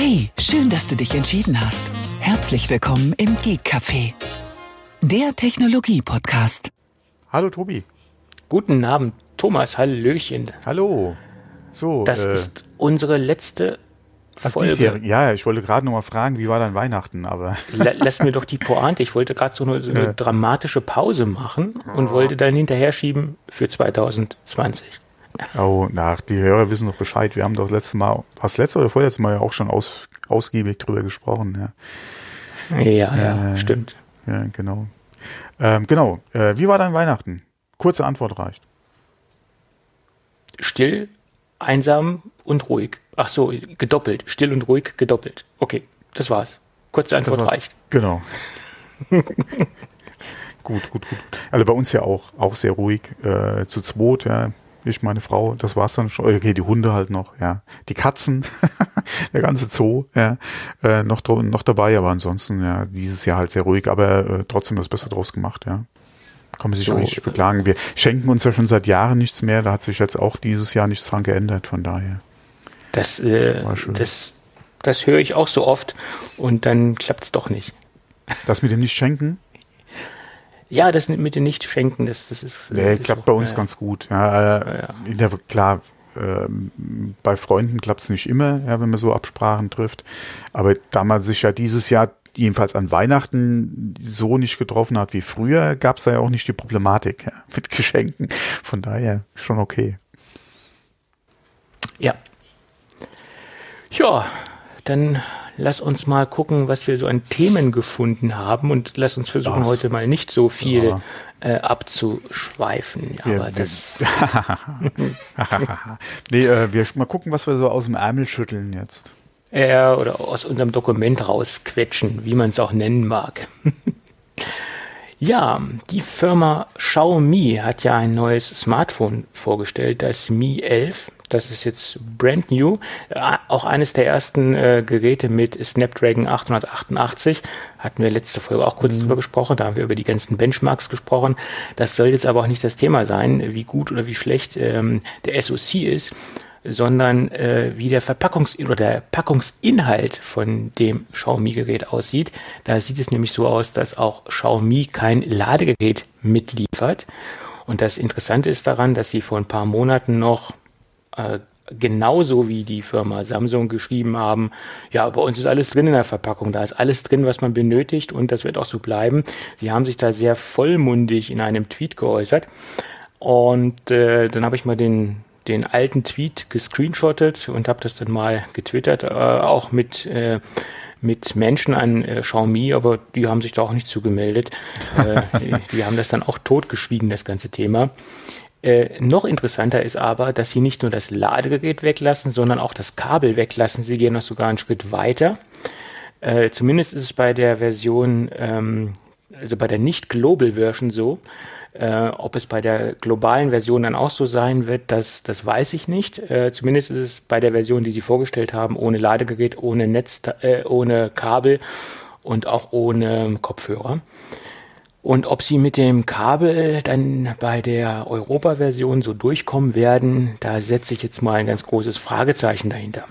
Hey, schön, dass du dich entschieden hast. Herzlich willkommen im Geek Café, der Technologie-Podcast. Hallo Tobi. Guten Abend, Thomas. Hallöchen. Hallo. So, Das äh, ist unsere letzte ach, Folge. diesjährig- Ja, ich wollte gerade noch mal fragen, wie war dein Weihnachten, aber La- Lass mir doch die Pointe. Ich wollte gerade so eine, so eine dramatische Pause machen und wollte dann hinterher schieben für 2020. oh, na, die Hörer wissen doch Bescheid. Wir haben doch letztes Mal, was letzte oder vorletzte Mal ja auch schon aus, ausgiebig drüber gesprochen. Ja, Ja, ja, stimmt. ja genau. Ähm, genau. Äh, wie war dein Weihnachten? Kurze Antwort reicht. Still, einsam und ruhig. Ach so, gedoppelt. Still und ruhig, gedoppelt. Okay, das war's. Kurze Antwort war's. reicht. Genau. gut, gut, gut. Also bei uns ja auch, auch sehr ruhig. Äh, zu zweit, ja. Ich, meine Frau, das war's dann schon. Okay, die Hunde halt noch, ja. Die Katzen, der ganze Zoo, ja. Äh, noch, noch dabei, aber ansonsten, ja, dieses Jahr halt sehr ruhig, aber äh, trotzdem das Beste draus gemacht, ja. Kann man sich So, auch nicht äh, beklagen. Wir schenken uns ja schon seit Jahren nichts mehr. Da hat sich jetzt auch dieses Jahr nichts dran geändert, von daher. Das, äh, das, das höre ich auch so oft und dann klappt's doch nicht. Das mit dem Nicht-Schenken, Ja, das mit dem Nicht-Schenken, das, das ist. Nee, ist klappt so. bei uns Ja, ganz gut. Ja, äh, Ja, klar, ähm, bei Freunden klappt es nicht immer, ja, wenn man so Absprachen trifft. Aber da man sich ja dieses Jahr jedenfalls an Weihnachten so nicht getroffen hat wie früher, gab es da ja auch nicht die Problematik ja, mit Geschenken. Von daher schon okay. Ja. Ja, dann lass uns mal gucken, was wir so an Themen gefunden haben und lass uns versuchen, Das- heute mal nicht so viel Ja. äh, abzuschweifen. Wir- Aber wir- das, nee, äh, wir mal gucken, was wir so aus dem Ärmel schütteln jetzt. äh, oder aus unserem Dokument rausquetschen, wie man es auch nennen mag. Ja, die Firma Xiaomi hat ja ein neues Smartphone vorgestellt, das Mi 11. Das ist jetzt brand new. Äh, Auch eines der ersten äh, Geräte mit Snapdragon 888. Hatten wir letzte Folge auch kurz drüber gesprochen. Da haben wir über die ganzen Benchmarks gesprochen. Das soll jetzt aber auch nicht das Thema sein, wie gut oder wie schlecht ähm, der SoC ist sondern äh, wie der Verpackungs- oder der Packungsinhalt von dem Xiaomi-Gerät aussieht. Da sieht es nämlich so aus, dass auch Xiaomi kein Ladegerät mitliefert. Und das Interessante ist daran, dass sie vor ein paar Monaten noch äh, genauso wie die Firma Samsung geschrieben haben, ja, bei uns ist alles drin in der Verpackung, da ist alles drin, was man benötigt und das wird auch so bleiben. Sie haben sich da sehr vollmundig in einem Tweet geäußert und äh, dann habe ich mal den den alten Tweet gescreenshottet und habe das dann mal getwittert, äh, auch mit äh, mit Menschen an äh, Xiaomi, aber die haben sich da auch nicht zugemeldet. äh, die, die haben das dann auch totgeschwiegen, das ganze Thema. Äh, noch interessanter ist aber, dass sie nicht nur das Ladegerät weglassen, sondern auch das Kabel weglassen. Sie gehen noch sogar einen Schritt weiter. Äh, zumindest ist es bei der Version, ähm, also bei der Nicht-Global-Version so. Äh, ob es bei der globalen Version dann auch so sein wird, das, das weiß ich nicht. Äh, zumindest ist es bei der Version, die sie vorgestellt haben, ohne Ladegerät, ohne Netz, äh, ohne Kabel und auch ohne Kopfhörer. Und ob sie mit dem Kabel dann bei der Europa-Version so durchkommen werden, da setze ich jetzt mal ein ganz großes Fragezeichen dahinter.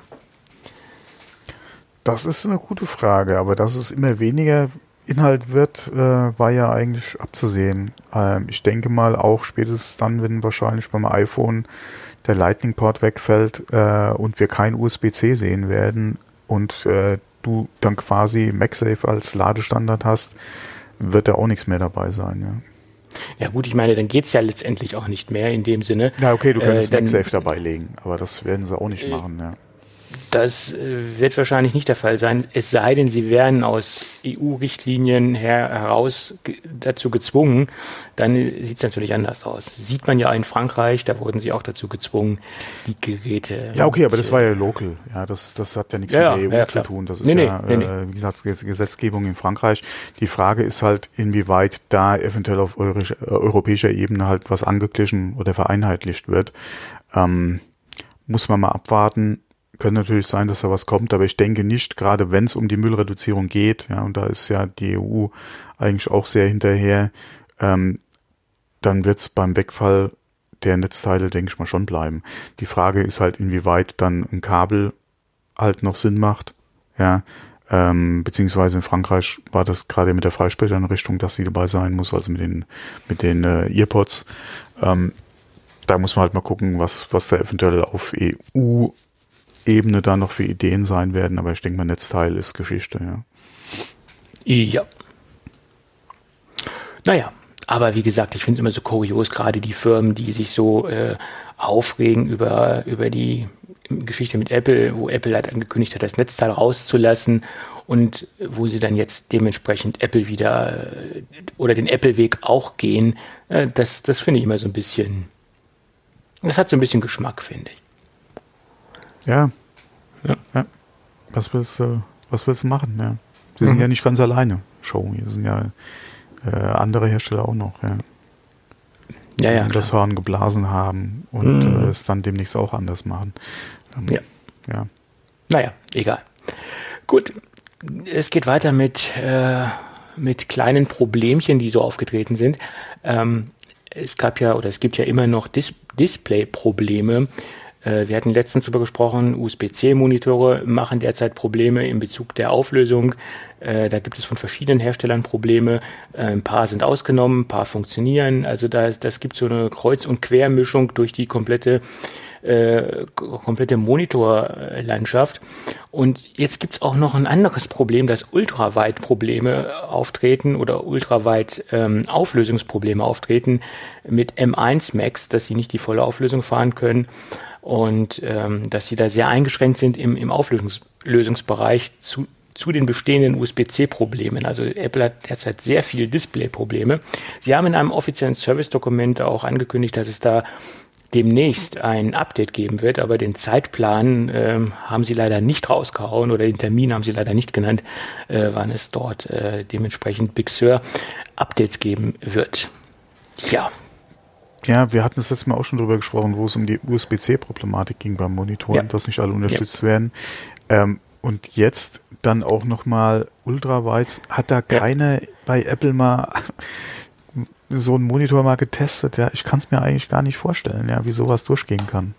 Das ist eine gute Frage, aber dass es immer weniger Inhalt wird, äh, war ja eigentlich abzusehen. Ähm, ich denke mal auch spätestens dann, wenn wahrscheinlich beim iPhone der Lightning Port wegfällt äh, und wir kein USB-C sehen werden und äh, du dann quasi MagSafe als Ladestandard hast, wird da auch nichts mehr dabei sein. Ja, Ja gut, ich meine, dann geht's ja letztendlich auch nicht mehr in dem Sinne. ja okay, du könntest Äh, MagSafe dabei legen, aber das werden sie auch nicht machen. Ja. Das äh, wird wahrscheinlich nicht der Fall sein, es sei denn, sie werden aus EU-Richtlinien her, heraus dazu gezwungen, dann äh, sieht es natürlich anders aus. Sieht man ja in Frankreich, da wurden sie auch dazu gezwungen, die Geräte. Ja, okay, aber das war ja local. Ja, das, das hat ja nichts Ja, mit der EU ja, zu tun. Das ist Nee, ja, nee, nee. Äh, wie gesagt, Ges- Gesetzgebung in Frankreich. Die Frage ist halt, inwieweit da eventuell auf äh, europäischer Ebene halt was angeglichen oder vereinheitlicht wird. Ähm, muss man mal abwarten. Könnte natürlich sein, dass da was kommt, aber ich denke nicht, gerade wenn es um die Müllreduzierung geht, ja, und da ist ja die EU eigentlich auch sehr hinterher, ähm, dann wird es beim Wegfall der Netzteile, denke ich mal, schon bleiben. Die Frage ist halt, inwieweit dann ein Kabel halt noch Sinn macht ja, ähm, beziehungsweise in Frankreich war das gerade mit der Freisprecheinrichtung, dass sie dabei sein muss, also mit den mit den äh, Earpods. Ähm, da muss man halt mal gucken, was was da eventuell auf EU-Ebene da noch für Ideen sein werden. Aber ich denke mal, Netzteil ist Geschichte. Ja. Ja. Naja, aber wie gesagt, ich finde es immer so kurios, gerade die Firmen, die sich so äh, aufregen über, über die Geschichte mit Apple, wo Apple halt angekündigt hat, das Netzteil rauszulassen und wo sie dann jetzt dementsprechend Apple wieder äh, oder den Apple-Weg auch gehen, äh, das, das finde ich immer so ein bisschen, das hat so ein bisschen Geschmack, finde ich. Ja. ja. ja. Was willst du, was willst du machen, ja. Sie mhm. sind ja nicht ganz alleine, Show. Hier sind ja äh, andere Hersteller auch noch, ja. Ja, ja. das Horn geblasen haben und mhm. äh, es dann demnächst auch anders machen. Ähm, ja. ja. Naja, egal. Gut, es geht weiter mit, äh, mit kleinen Problemchen, die so aufgetreten sind. Ähm, es gab ja oder es gibt ja immer noch Dis Display-Probleme. Äh, wir hatten letztens darüber gesprochen, USB-C-Monitore machen derzeit Probleme in Bezug der Auflösung. Äh, da gibt es von verschiedenen Herstellern Probleme. Äh, ein paar sind ausgenommen, ein paar funktionieren. Also da, das gibt so eine Kreuz- und Quermischung durch die komplette äh, komplette Monitorlandschaft. Und jetzt gibt's auch noch ein anderes Problem, dass ultraweit Probleme auftreten oder ultraweit ähm, Auflösungsprobleme auftreten mit M1 Max, dass sie nicht die volle Auflösung fahren können und ähm, dass sie da sehr eingeschränkt sind im, im Auflösungsbereich zu, zu den bestehenden USB-C-Problemen. Also Apple hat derzeit sehr viele Display-Probleme. Sie haben in einem offiziellen Service-Dokument auch angekündigt, dass es da demnächst ein Update geben wird, aber den Zeitplan ähm, haben sie leider nicht rausgehauen oder den Termin haben sie leider nicht genannt, äh, wann es dort äh, dementsprechend Big Sur Updates geben wird. Ja. Ja, wir hatten das letzte Mal auch schon drüber gesprochen, wo es um die USB-C-Problematik ging beim Monitoren, ja. dass nicht alle unterstützt ja. werden. Ähm, und jetzt dann auch nochmal Ultraweiz. Hat da keiner ja. bei Apple mal so einen Monitor mal getestet? Ja, ich kann es mir eigentlich gar nicht vorstellen, ja, wie sowas durchgehen kann.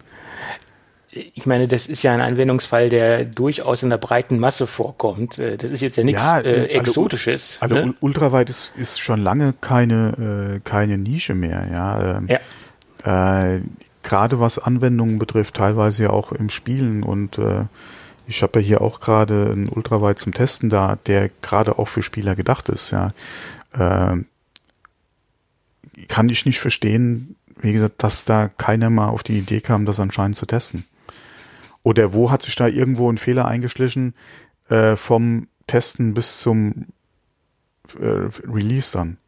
Ich meine, das ist ja ein Anwendungsfall, der durchaus in der breiten Masse vorkommt. Äh, das ist jetzt ja nichts ja, äh, äh Exotisches. Also ne? ultraweit ist, ist schon lange keine, äh, keine Nische mehr, ja. Ähm, ja. Äh, Gerade was Anwendungen betrifft, teilweise ja auch im Spielen und äh, ich habe ja hier auch gerade einen Ultraweit zum Testen da, der gerade auch für Spieler gedacht ist, ja. Äh, kann ich nicht verstehen, wie gesagt, dass da keiner mal auf die Idee kam, das anscheinend zu testen. Oder wo hat sich da irgendwo ein Fehler eingeschlichen äh, vom Testen bis zum äh, Release dann?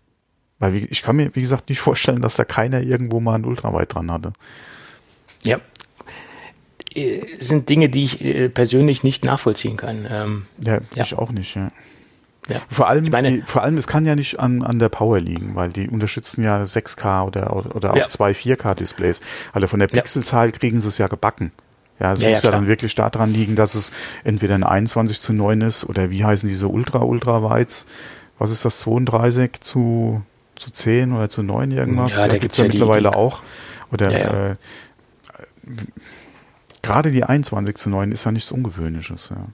Weil ich kann mir, wie gesagt, nicht vorstellen, dass da keiner irgendwo mal ein Ultraweit dran hatte. Ja. Äh, sind Dinge, die ich äh, persönlich nicht nachvollziehen kann. Ähm, ja, ja, ich auch nicht, ja. Ja. Vor allem, ich meine, die, vor allem, es kann ja nicht an, an der Power liegen, weil die unterstützen ja 6K oder, oder auch ja. zwei 4K-Displays. Also von der Pixelzahl kriegen sie es ja gebacken. Ja, es ja, muss ja, ja dann wirklich daran liegen, dass es entweder ein 21 zu 9 ist oder wie heißen diese Ultra, Ultra Weiz? Was ist das, 32 zu, zu 10 oder zu 9 irgendwas? Ja, da, da gibt's ja mittlerweile die, auch. Oder äh, gerade die 21 zu 9 ist ja nichts Ungewöhnliches, ja.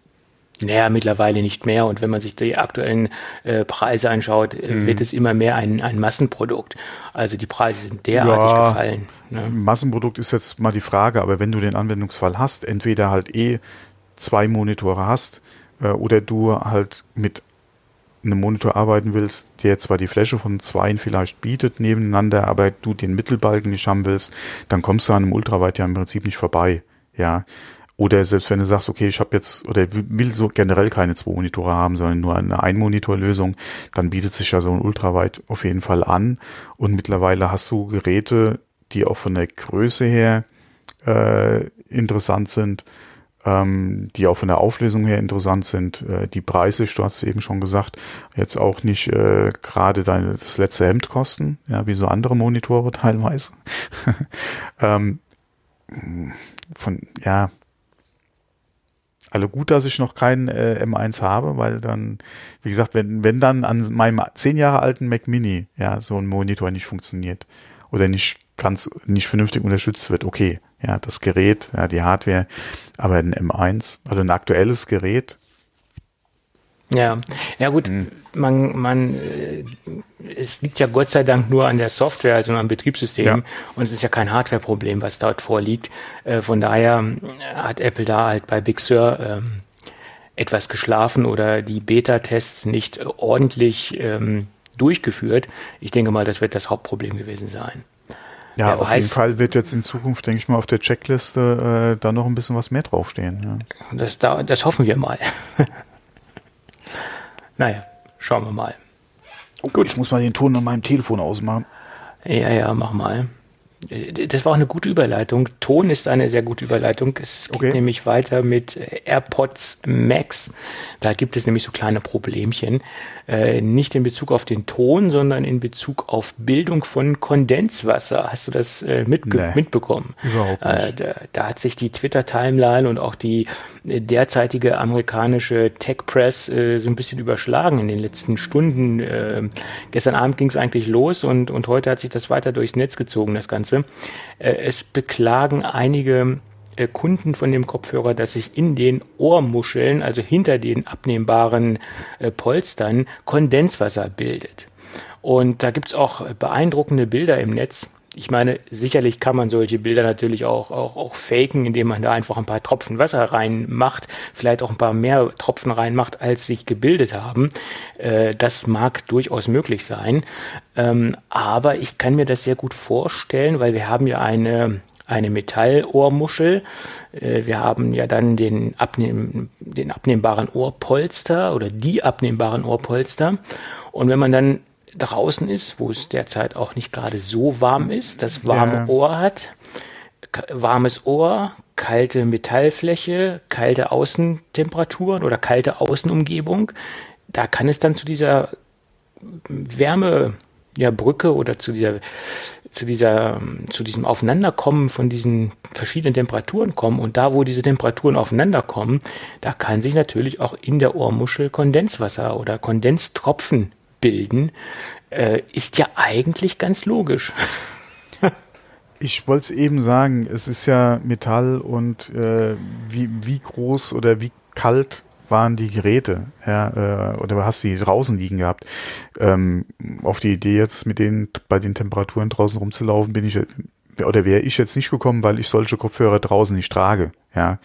Naja, mittlerweile nicht mehr. Und wenn man sich die aktuellen äh, Preise anschaut, äh, mhm. wird es immer mehr ein, ein Massenprodukt. Also die Preise sind derartig ja, gefallen. Ne? Massenprodukt ist jetzt mal die Frage, aber wenn du den Anwendungsfall hast, entweder halt eh zwei Monitore hast äh, oder du halt mit einem Monitor arbeiten willst, der zwar die Fläche von zweien vielleicht bietet nebeneinander, aber du den Mittelbalken nicht haben willst, dann kommst du an einem Ultraweit ja im Prinzip nicht vorbei. Ja, oder selbst wenn du sagst, okay, ich habe jetzt oder will so generell keine zwei Monitore haben, sondern nur eine Ein-Monitor-Lösung, dann bietet sich ja so ein Ultraweit auf jeden Fall an. Und mittlerweile hast du Geräte, die auch von der Größe her äh, interessant sind, ähm, die auch von der Auflösung her interessant sind. Äh, die Preise, du hast es eben schon gesagt, jetzt auch nicht äh, gerade deine das letzte Hemd kosten, ja, wie so andere Monitore teilweise. ähm, von ja also gut, dass ich noch keinen äh, M1 habe, weil dann, wie gesagt, wenn, wenn dann an meinem zehn Jahre alten Mac Mini ja so ein Monitor nicht funktioniert oder nicht ganz nicht vernünftig unterstützt wird, okay, ja, das Gerät, ja, die Hardware, aber ein M1, also ein aktuelles Gerät, Ja, ja gut, hm. man, man, äh, es liegt ja Gott sei Dank nur an der Software, also am Betriebssystem ja. und es ist ja kein Hardware-Problem, was dort vorliegt. Äh, von daher hat Apple da halt bei Big Sur ähm, etwas geschlafen oder die Beta-Tests nicht ordentlich ähm, durchgeführt. Ich denke mal, das wird das Hauptproblem gewesen sein. Ja, Wer auf weiß, jeden Fall wird jetzt in Zukunft, denke ich mal, auf der Checkliste äh, da noch ein bisschen was mehr draufstehen. Ja. Das, da, das hoffen wir mal. naja, schauen wir mal. Oh, Gut. Ich muss mal den Ton an meinem Telefon ausmachen. Ja, ja, mach mal. Das war auch eine gute Überleitung. Ton ist eine sehr gute Überleitung. Es geht okay. nämlich weiter mit AirPods Max. Da gibt es nämlich so kleine Problemchen. Äh, nicht in Bezug auf den Ton, sondern in Bezug auf Bildung von Kondenswasser. Hast du das äh, nee, mitbekommen? Überhaupt äh, nicht. Da, da, hat sich die Twitter-Timeline und auch die äh, derzeitige amerikanische Tech-Press so ein bisschen überschlagen in den letzten Stunden. gestern Abend ging es eigentlich los und, und heute hat sich das weiter durchs Netz gezogen, das Ganze. es beklagen einige Kunden von dem Kopfhörer, dass sich in den Ohrmuscheln, also hinter den abnehmbaren äh, Polstern, Kondenswasser bildet. Und da gibt's auch beeindruckende Bilder im Netz. Ich meine, sicherlich kann man solche Bilder natürlich auch, auch, auch faken, indem man da einfach ein paar Tropfen Wasser reinmacht, vielleicht auch ein paar mehr Tropfen reinmacht, als sich gebildet haben. Äh, das mag durchaus möglich sein. Ähm, aber ich kann mir das sehr gut vorstellen, weil wir haben ja eine eine Metallohrmuschel. Äh, wir haben ja dann den, abnehm, den abnehmbaren Ohrpolster oder die abnehmbaren Ohrpolster. Und wenn man dann draußen ist, wo es derzeit auch nicht gerade so warm ist, das warme ja. Ohr hat, warmes Ohr, kalte Metallfläche, kalte Außentemperaturen oder kalte Außenumgebung, da kann es dann zu dieser Wärme ja, Brücke oder zu dieser zu dieser, zu diesem Aufeinanderkommen von diesen verschiedenen Temperaturen kommen. Und da, wo diese Temperaturen aufeinanderkommen, da kann sich natürlich auch in der Ohrmuschel Kondenswasser oder Kondenstropfen bilden. Äh, ist ja eigentlich ganz logisch. Ich wollte es eben sagen, es ist ja Metall und äh, wie, wie groß oder wie kalt waren die Geräte, ja, äh, oder hast die draußen liegen gehabt? Ähm, auf die Idee jetzt mit denen bei den Temperaturen draußen rumzulaufen, bin ich oder wäre ich jetzt nicht gekommen, weil ich solche Kopfhörer draußen nicht trage, ja.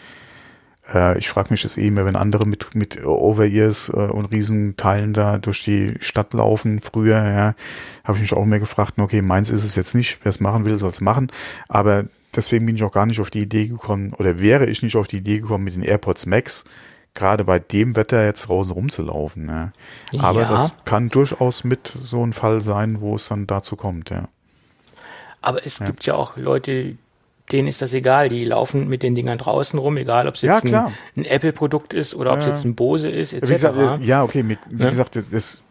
Äh, ich frage mich das eh immer, wenn andere mit mit Over-Ears äh, und Riesenteilen da durch die Stadt laufen früher, ja, habe ich mich auch mehr gefragt, okay, meins ist es jetzt nicht, wer es machen will, soll es machen, aber deswegen bin ich auch gar nicht auf die Idee gekommen oder wäre ich nicht auf die Idee gekommen mit den AirPods Max, gerade bei dem Wetter jetzt draußen rumzulaufen. Ne? Aber ja. das kann durchaus mit so ein Fall sein, wo es dann dazu kommt, ja. Aber es ja. gibt ja auch Leute, denen ist das egal, die laufen mit den Dingern draußen rum, egal ob es jetzt ja, ein, ein Apple-Produkt ist oder ob es jetzt ein Bose ist, etc. Gesagt, ja, okay, mit, wie gesagt, das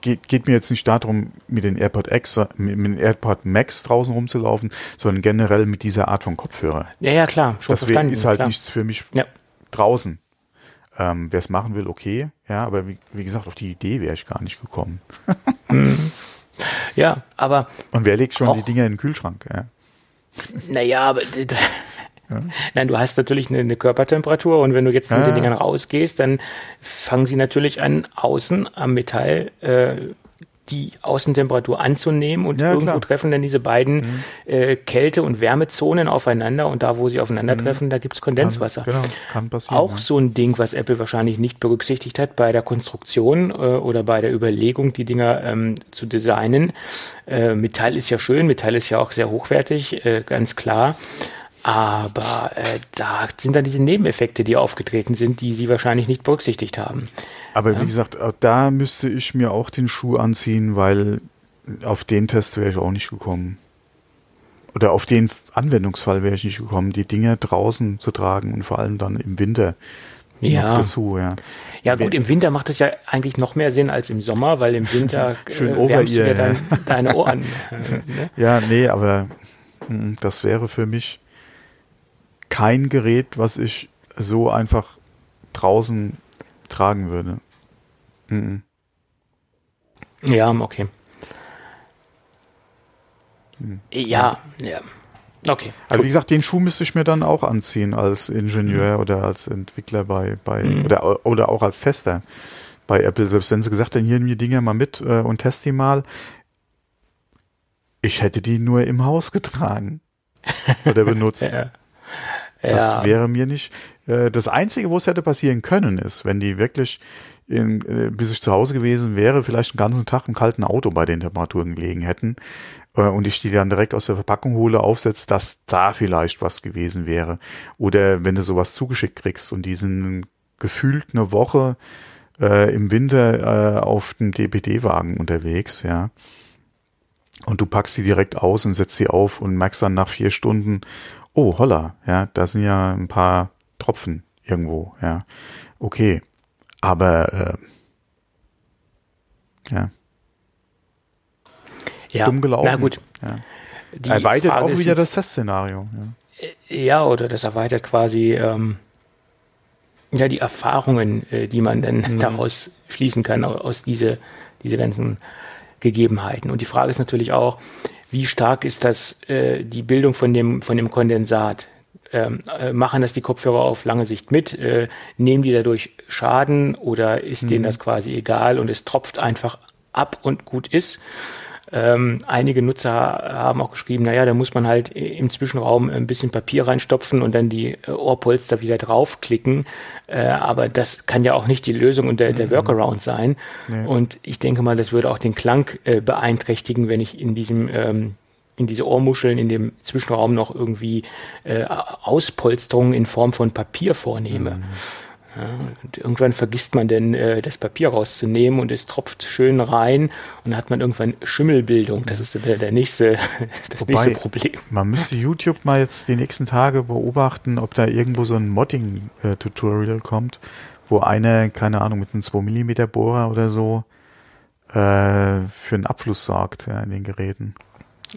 geht, geht mir jetzt nicht darum, mit den AirPod X, mit, mit den AirPod Max draußen rumzulaufen, sondern generell mit dieser Art von Kopfhörer. Ja, ja, klar, schon das verstanden. ist halt klar. nichts für mich ja. draußen. Ähm, Wer es machen will, okay. Ja, aber wie, wie gesagt, auf die Idee wäre ich gar nicht gekommen. Ja, aber. Und wer legt schon die Dinger in den Kühlschrank? Ja. Naja, aber. Ja. Nein, du hast natürlich eine, eine, Körpertemperatur und wenn du jetzt mit den Dingern rausgehst, dann fangen sie natürlich an, außen am Metall äh, die Außentemperatur anzunehmen und ja, irgendwo klar. treffen dann diese beiden mhm. äh, Kälte- und Wärmezonen aufeinander und da, wo sie aufeinandertreffen, mhm. da gibt's Kondenswasser. Kann, genau, kann passieren. Auch ja. so ein Ding, was Apple wahrscheinlich nicht berücksichtigt hat bei der Konstruktion äh, oder bei der Überlegung, die Dinger ähm, zu designen. Äh, Metall ist ja schön, Metall ist ja auch sehr hochwertig, äh, ganz klar. Aber äh, da sind dann diese Nebeneffekte, die aufgetreten sind, die sie wahrscheinlich nicht berücksichtigt haben. Aber ja. wie gesagt, da müsste ich mir auch den Schuh anziehen, weil auf den Test wäre ich auch nicht gekommen. Oder auf den Anwendungsfall wäre ich nicht gekommen, die Dinge draußen zu tragen und vor allem dann im Winter ja. dazu, ja. Ja gut, im Winter macht es ja eigentlich noch mehr Sinn als im Sommer, weil im Winter Schön äh, wärmst du dir dann deine Ohren. Äh, ne? Ja, nee, aber hm, das wäre für mich kein Gerät, was ich so einfach draußen tragen würde. Mhm. Ja, okay. Hm. Ja, ja. Okay. Also wie gesagt, den Schuh müsste ich mir dann auch anziehen als Ingenieur mhm. oder als Entwickler bei, bei mhm. oder, oder auch als Tester. bei Apple, selbst wenn sie gesagt haben, hier nimm die Dinger mal mit äh, und test die mal. Ich hätte die nur im Haus getragen oder benutzt. ja. Das ja. wäre mir nicht. Äh, das Einzige, wo es hätte passieren können, ist, wenn die wirklich in, äh, bis ich zu Hause gewesen wäre, vielleicht einen ganzen Tag im kalten Auto bei den Temperaturen gelegen hätten äh, und ich die dann direkt aus der Verpackung hole, aufsetze, dass da vielleicht was gewesen wäre. Oder wenn du sowas zugeschickt kriegst und diesen gefühlt eine Woche äh, im Winter äh, auf dem DPD-Wagen unterwegs, ja. Und du packst sie direkt aus und setzt sie auf und merkst dann nach vier Stunden, oh holla, ja, da sind ja ein paar Tropfen irgendwo, ja. Okay. Aber äh, ja. Ja, dumm gelaufen. Na gut. Ja. Erweitert Frage auch wieder das Testszenario. Ja. ja, oder das erweitert quasi ähm, ja die Erfahrungen, äh, die man dann mhm. daraus schließen kann, aus diese, diese ganzen Gegebenheiten. Und die Frage ist natürlich auch, wie stark ist das äh, die Bildung von dem, von dem Kondensat? Ähm, äh, machen das die Kopfhörer auf lange Sicht mit? Äh, nehmen die dadurch Schaden oder ist mhm. denen das quasi egal und es tropft einfach ab und gut ist? Ähm, einige Nutzer haben auch geschrieben, naja, da muss man halt im Zwischenraum ein bisschen Papier reinstopfen und dann die äh, Ohrpolster wieder draufklicken. Äh, aber das kann ja auch nicht die Lösung und der, der mhm. Workaround sein. Nee. Und ich denke mal, das würde auch den Klang äh, beeinträchtigen, wenn ich in diesem ähm, in diese Ohrmuscheln in dem Zwischenraum noch irgendwie äh, Auspolsterungen in Form von Papier vornehme. Mhm. Ja, und irgendwann vergisst man denn, äh, das Papier rauszunehmen und es tropft schön rein und dann hat man irgendwann Schimmelbildung. Das ist der, der nächste, das Wobei, nächste Problem. Man müsste YouTube mal jetzt die nächsten Tage beobachten, ob da irgendwo so ein Modding-Tutorial kommt, wo einer, keine Ahnung, mit einem 2 mm Bohrer oder so äh, für einen Abfluss sorgt ja, in den Geräten.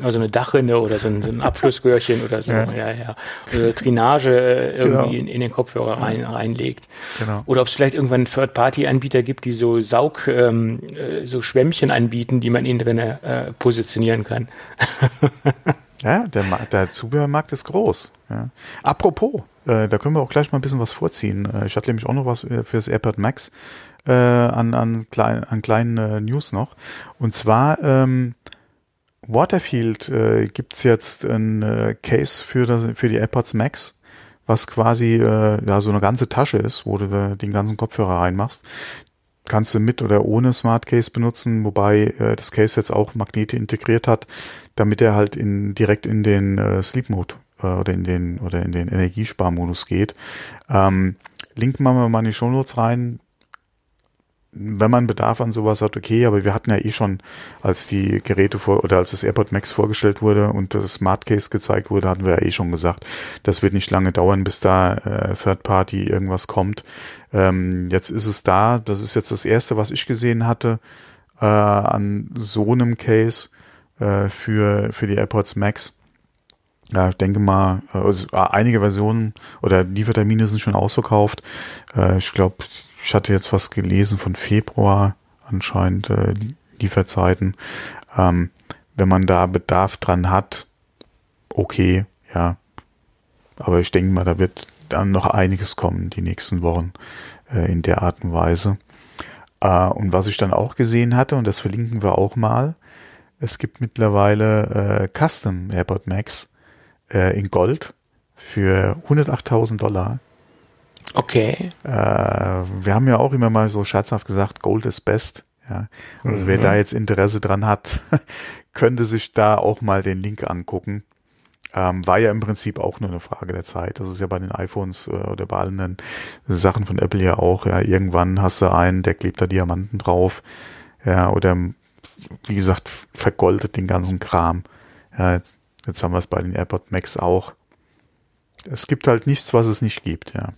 Also eine Dachrinne oder so ein, so ein Abflussröhrchen oder so, ja, ja. ja. Oder Drainage äh, irgendwie genau. in, in, den Kopfhörer rein, reinlegt. Genau. Oder ob es vielleicht irgendwann Third-Party-Anbieter gibt, die so Saug, ähm, äh, so Schwämmchen anbieten, die man innen drin äh, positionieren kann. ja, der, der Zubehörmarkt ist groß. Ja. Apropos, äh, da können wir auch gleich mal ein bisschen was vorziehen. Äh, ich hatte nämlich auch noch was äh, fürs AirPod Max äh, an, an, klein, an kleinen News noch. Und zwar ähm, Waterfield äh, gibt's jetzt ein äh, Case für, das, für die AirPods Max, was quasi äh, ja so eine ganze Tasche ist, wo du da den ganzen Kopfhörer reinmachst. Kannst du mit oder ohne Smart Case benutzen, wobei äh, das Case jetzt auch Magnete integriert hat, damit er halt in, direkt in den äh, Sleep Mode äh, oder in den oder in den Energiesparmodus geht. Ähm, Link machen wir mal in die Show Notes rein wenn man Bedarf an sowas hat, okay, aber wir hatten ja eh schon, als die Geräte vor oder als das AirPod Max vorgestellt wurde und das Smart Case gezeigt wurde, hatten wir ja eh schon gesagt, das wird nicht lange dauern, bis da äh, Third Party irgendwas kommt. Ähm, jetzt ist es da, das ist jetzt das erste, was ich gesehen hatte äh, an so einem Case äh, für für die AirPods Max. Ja, ich denke mal, äh, also, äh, einige Versionen oder Liefertermine sind schon ausverkauft. Äh, ich glaube, ich hatte jetzt was gelesen von Februar anscheinend äh, Lieferzeiten. Ähm, wenn man da Bedarf dran hat, okay, ja. Aber ich denke mal, da wird dann noch einiges kommen die nächsten Wochen äh, in der Art und Weise. Äh, und was ich dann auch gesehen hatte, und das verlinken wir auch mal, es gibt mittlerweile äh, Custom AirPod Max äh, in Gold für 108.000 Dollar. Okay. Äh, wir haben ja auch immer mal so scherzhaft gesagt, Gold ist best. Ja, also mhm. wer da jetzt Interesse dran hat, könnte sich da auch mal den Link angucken. Ähm, war ja im Prinzip auch nur eine Frage der Zeit. Das ist ja bei den iPhones äh, oder bei allen Sachen von Apple ja auch. Ja, irgendwann hast du einen, der klebt da Diamanten drauf. Ja, oder wie gesagt, vergoldet den ganzen Kram. Ja, jetzt, jetzt haben wir es bei den AirPod Max auch. Es gibt halt nichts, was es nicht gibt, ja.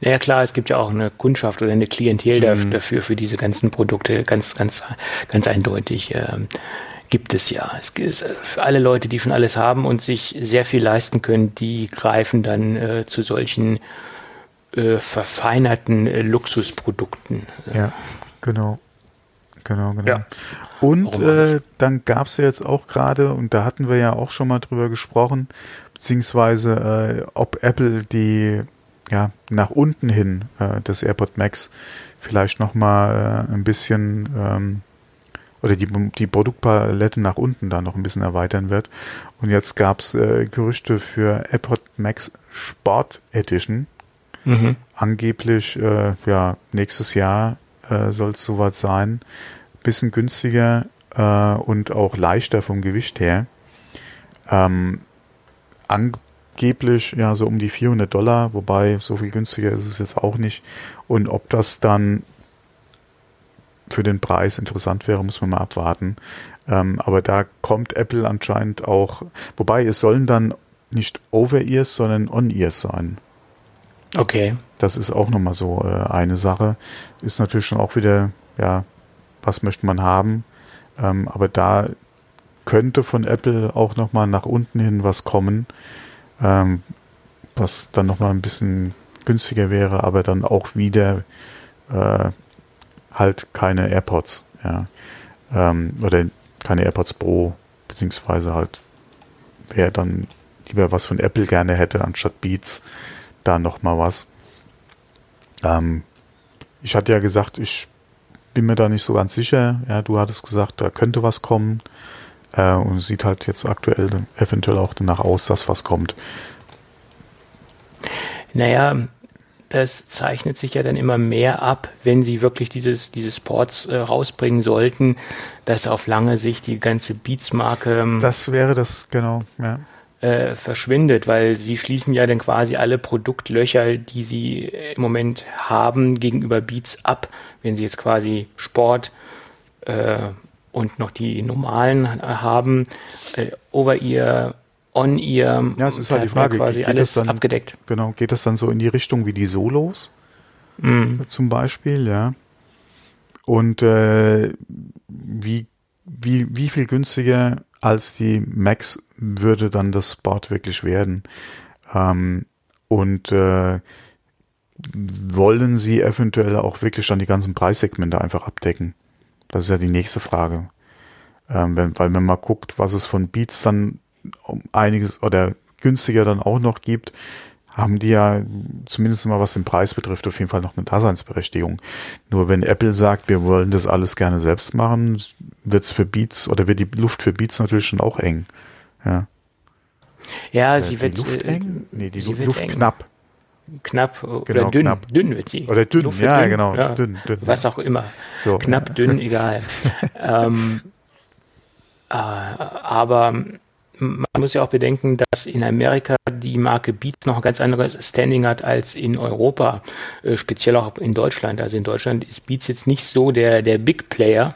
Naja klar, es gibt ja auch eine Kundschaft oder eine Klientel mhm. dafür, für diese ganzen Produkte, ganz, ganz, ganz eindeutig. Ähm, gibt es ja. Es ist äh, für alle Leute, die schon alles haben und sich sehr viel leisten können, die greifen dann äh, zu solchen äh, verfeinerten äh, Luxusprodukten. Ja, genau. Genau, genau. Ja. Und äh, dann gab es ja jetzt auch gerade, und da hatten wir ja auch schon mal drüber gesprochen, beziehungsweise äh, ob Apple die ja, nach unten hin äh, des AirPod Max vielleicht nochmal äh, ein bisschen ähm, oder die, die Produktpalette nach unten da noch ein bisschen erweitern wird. Und jetzt gab es äh, Gerüchte für AirPod Max Sport Edition. Mhm. Angeblich, äh, ja, nächstes Jahr äh, soll es soweit sein. Bisschen günstiger äh, und auch leichter vom Gewicht her. Ähm, angeblich ja so um die 400 Dollar, wobei so viel günstiger ist es jetzt auch nicht. Und ob das dann für den Preis interessant wäre, muss man mal abwarten. Ähm, aber da kommt Apple anscheinend auch, wobei es sollen dann nicht Over-Ears, sondern On-Ears sein. Okay. Das ist auch nochmal so äh, eine Sache. Ist natürlich schon auch wieder, ja, was möchte man haben? Ähm, aber da könnte von Apple auch nochmal nach unten hin was kommen, ähm, was dann nochmal ein bisschen günstiger wäre, aber dann auch wieder äh, halt keine AirPods, ja. Ähm, oder keine AirPods Pro, beziehungsweise halt, wer dann lieber was von Apple gerne hätte, anstatt Beats, da nochmal was. Ähm, ich hatte ja gesagt, ich bin mir da nicht so ganz sicher. Ja, du hattest gesagt, da könnte was kommen. Äh, und sieht halt jetzt aktuell eventuell auch danach aus, dass was kommt. Naja, das zeichnet sich ja dann immer mehr ab, wenn sie wirklich dieses, diese Sports äh, rausbringen sollten, dass auf lange Sicht die ganze Beats-Marke. Ähm, das wäre das, genau, ja. Äh, verschwindet, weil sie schließen ja dann quasi alle Produktlöcher, die sie im Moment haben, gegenüber Beats ab. Wenn sie jetzt quasi Sport äh, und noch die normalen haben, äh, Over-Ear, On-Ear. Ja, es ist halt die Frage, quasi geht alles dann, abgedeckt. Genau, geht das dann so in die Richtung wie die Solos mm. zum Beispiel, ja. Und äh, wie, wie, wie viel günstiger als die Max würde dann das Board wirklich werden? Ähm, und äh, wollen sie eventuell auch wirklich dann die ganzen Preissegmente einfach abdecken? Das ist ja die nächste Frage. Ähm, wenn, weil wenn man guckt, was es von Beats dann um einiges oder günstiger dann auch noch gibt, haben die ja zumindest mal was den Preis betrifft auf jeden Fall noch eine Daseinsberechtigung. Nur wenn Apple sagt, wir wollen das alles gerne selbst machen, wird es für Beats oder wird die Luft für Beats natürlich schon auch eng. Ja. Ja, äh, sie wird Luft äh, eng? Nee, die Luft eng. knapp knapp oder genau, dünn. Knapp. Dünn wird sie. Oder dünn, ja, dünn, genau. Ja, dünn, dünn. Was auch immer. So. Knapp, dünn, egal. ähm, äh, aber man muss ja auch bedenken, dass in Amerika die Marke Beats noch ein ganz anderes Standing hat als in Europa, äh, speziell auch in Deutschland. Also in Deutschland ist Beats jetzt nicht so der, der Big Player.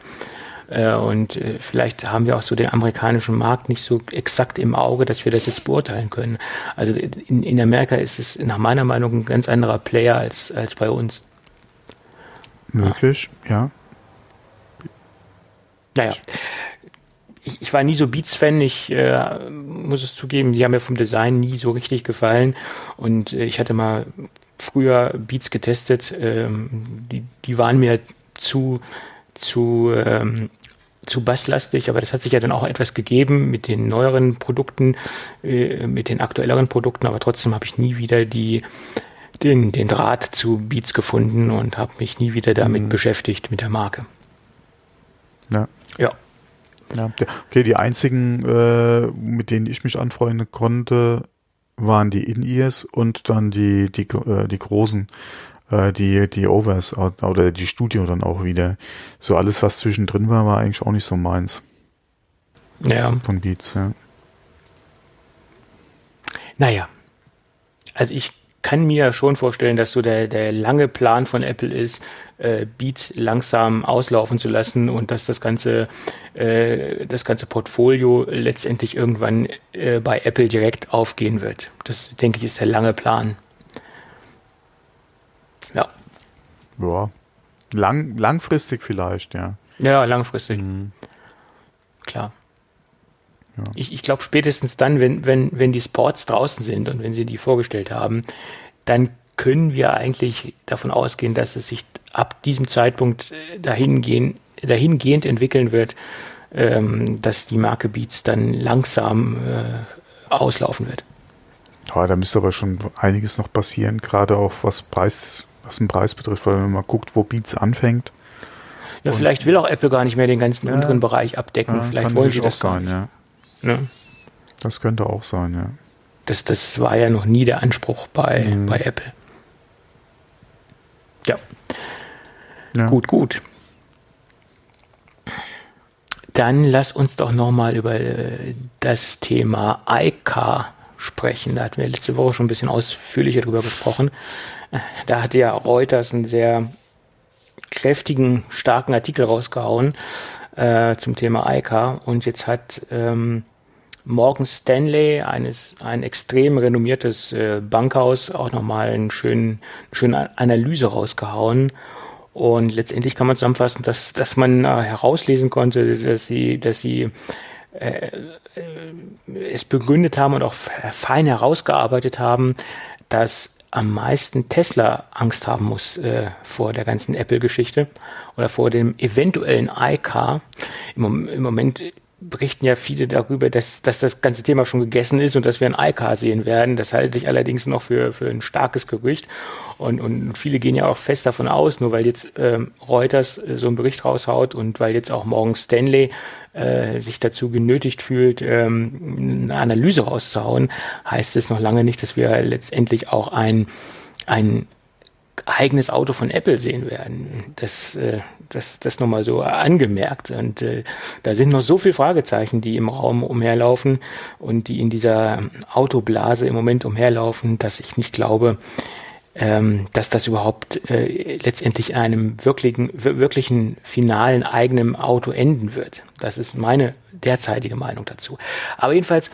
Äh, und äh, vielleicht haben wir auch so den amerikanischen Markt nicht so exakt im Auge, dass wir das jetzt beurteilen können. Also in, in Amerika ist es nach meiner Meinung ein ganz anderer Player als, als bei uns. Möglich, ja. Naja. Ich, ich war nie so Beats-Fan, ich äh, muss es zugeben, die haben mir vom Design nie so richtig gefallen. Und äh, ich hatte mal früher Beats getestet, ähm, die, die waren mir zu, zu ähm, zu basslastig, aber das hat sich ja dann auch etwas gegeben mit den neueren Produkten, äh, mit den aktuelleren Produkten, aber trotzdem habe ich nie wieder die den, den Draht zu Beats gefunden und habe mich nie wieder damit mhm. beschäftigt mit der Marke. Ja. Ja. ja. Okay, die einzigen, äh, mit denen ich mich anfreunden konnte, waren die In-Ears und dann die, die, äh, die großen äh, die, die Overs oder die Studio dann auch wieder. So alles, was zwischendrin war, war eigentlich auch nicht so meins. Ja. Von Beats, ja. Naja. Also ich kann mir schon vorstellen, dass so der, der lange Plan von Apple ist, äh, Beats langsam auslaufen zu lassen und dass das ganze, äh, das ganze Portfolio letztendlich irgendwann äh, bei Apple direkt aufgehen wird. Das, denke ich, ist der lange Plan. Ja. Ja. Lang, langfristig vielleicht, ja. Ja, langfristig. Mhm. Klar. Ja. Ich, ich glaube spätestens dann, wenn, wenn, wenn die Sports draußen sind und wenn sie die vorgestellt haben, dann können wir eigentlich davon ausgehen, dass es sich ab diesem Zeitpunkt äh, dahingehen, dahingehend entwickeln wird, ähm, dass die Marke Beats dann langsam äh, auslaufen wird. Ja, da müsste aber schon einiges noch passieren, gerade auch was Preis, was den Preis betrifft, weil wenn man mal guckt, wo Beats anfängt. Ja, vielleicht will auch Apple gar nicht mehr den ganzen ja, unteren Bereich abdecken. Ja, vielleicht wollen sie das sein, ja. Ne? Das könnte auch sein, ja. Das, das war ja noch nie der Anspruch bei, mhm. bei Apple. Ja. ja. Gut, gut. Dann lass uns doch nochmal über äh, das Thema iCar sprechen. Da hatten wir letzte Woche schon ein bisschen ausführlicher drüber gesprochen. Da hatte ja Reuters einen sehr kräftigen, starken Artikel rausgehauen äh, zum Thema iCar und jetzt hat ähm, Morgan Stanley, eines, ein extrem renommiertes äh, Bankhaus, auch nochmal eine schöne, schöne Analyse rausgehauen und letztendlich kann man zusammenfassen, dass, dass man äh, herauslesen konnte, dass sie, dass sie äh, äh, es begründet haben und auch fein herausgearbeitet haben, dass am meisten Tesla Angst haben muss äh, vor der ganzen Apple-Geschichte oder vor dem eventuellen iCar. Im, Im Moment berichten ja viele darüber, dass, dass das ganze Thema schon gegessen ist und dass wir ein iCar sehen werden. Das halte ich allerdings noch für, für ein starkes Gerücht. Und, und viele gehen ja auch fest davon aus, nur weil jetzt ähm, Reuters äh, so einen Bericht raushaut und weil jetzt auch morgen Stanley äh, sich dazu genötigt fühlt, ähm, eine Analyse rauszuhauen, heißt es noch lange nicht, dass wir letztendlich auch ein, ein eigenes Auto von Apple sehen werden. Das, äh, das, das nochmal so angemerkt. Und äh, da sind noch so viele Fragezeichen, die im Raum umherlaufen und die in dieser Autoblase im Moment umherlaufen, dass ich nicht glaube, ähm, dass das überhaupt äh, letztendlich in einem wirklichen, wirklichen finalen eigenen Auto enden wird. Das ist meine derzeitige Meinung dazu. Aber jedenfalls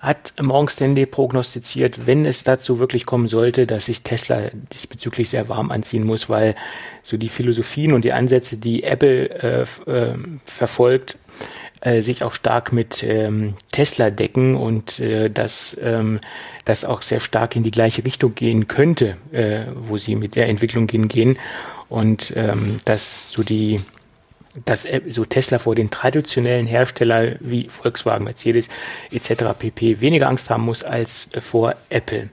hat Morgan Stanley prognostiziert, wenn es dazu wirklich kommen sollte, dass sich Tesla diesbezüglich sehr warm anziehen muss, weil so die Philosophien und die Ansätze, die Apple äh, äh, verfolgt, äh, sich auch stark mit ähm, Tesla decken und äh, dass ähm, das auch sehr stark in die gleiche Richtung gehen könnte, äh, wo sie mit der Entwicklung gehen gehen und ähm, dass so die dass so Tesla vor den traditionellen Herstellern wie Volkswagen, Mercedes etc. pp. weniger Angst haben muss als vor Apple.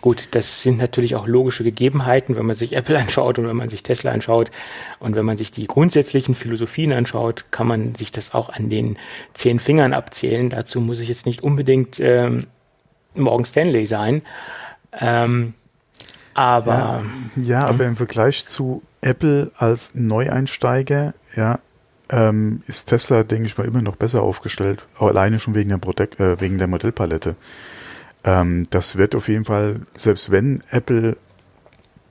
Gut, das sind natürlich auch logische Gegebenheiten, wenn man sich Apple anschaut und wenn man sich Tesla anschaut und wenn man sich die grundsätzlichen Philosophien anschaut, kann man sich das auch an den zehn Fingern abzählen. Dazu muss ich jetzt nicht unbedingt ähm, Morgan Stanley sein. Ähm, aber ja, ja aber im Vergleich zu Apple als Neueinsteiger, ja, ähm, ist Tesla, denke ich mal, immer noch besser aufgestellt. Alleine schon wegen der, Protect, äh, wegen der Modellpalette. Ähm, das wird auf jeden Fall, selbst wenn Apple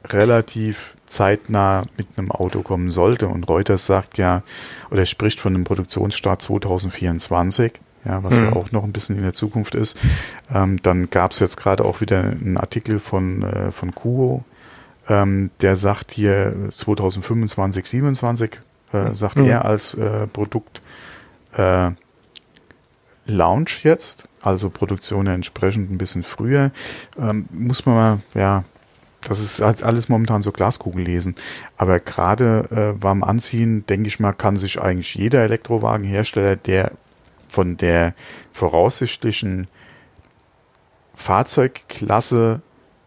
relativ zeitnah mit einem Auto kommen sollte und Reuters sagt ja, oder spricht von einem Produktionsstart 2024, ja, was mhm. ja auch noch ein bisschen in der Zukunft ist. Ähm, dann gab es jetzt gerade auch wieder einen Artikel von, äh, von Kuo, ähm, der sagt hier 2025, 27, äh, sagt mhm. er als äh, Produkt äh, Launch jetzt, also Produktion entsprechend ein bisschen früher. Ähm, muss man mal, ja, das ist halt alles momentan so Glaskugel lesen. Aber gerade äh, warm anziehen, denke ich mal, kann sich eigentlich jeder Elektrowagenhersteller, der von der voraussichtlichen Fahrzeugklasse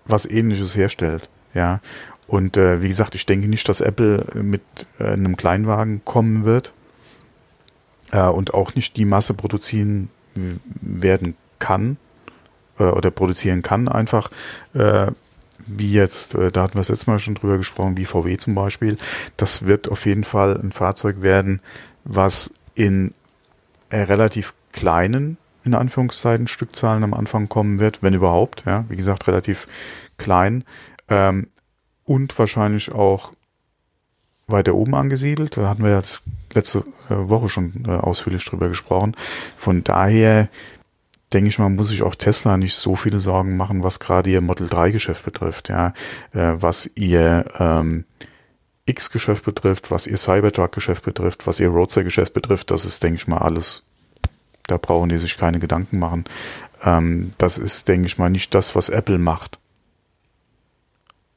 was ähnliches herstellt. Ja. Und äh, wie gesagt, ich denke nicht, dass Apple mit äh, einem Kleinwagen kommen wird äh, und auch nicht die Masse produzieren werden kann äh, oder produzieren kann einfach. Äh, wie jetzt, äh, da hatten wir es jetzt mal schon drüber gesprochen, wie VW zum Beispiel. Das wird auf jeden Fall ein Fahrzeug werden, was in äh, relativ kleinen, in Anführungszeichen, Stückzahlen am Anfang kommen wird, wenn überhaupt, ja, wie gesagt, relativ klein, ähm, und wahrscheinlich auch weiter oben angesiedelt. Da hatten wir jetzt letzte äh, Woche schon äh, ausführlich drüber gesprochen. Von daher denke ich mal, muss sich auch Tesla nicht so viele Sorgen machen, was gerade ihr Model 3 Geschäft betrifft, ja, äh, was ihr ähm, X-Geschäft betrifft, was ihr Cybertruck-Geschäft betrifft, was ihr Roadster-Geschäft betrifft, das ist, denke ich mal, alles, da brauchen die sich keine Gedanken machen. Ähm, das ist, denke ich mal, nicht das, was Apple macht.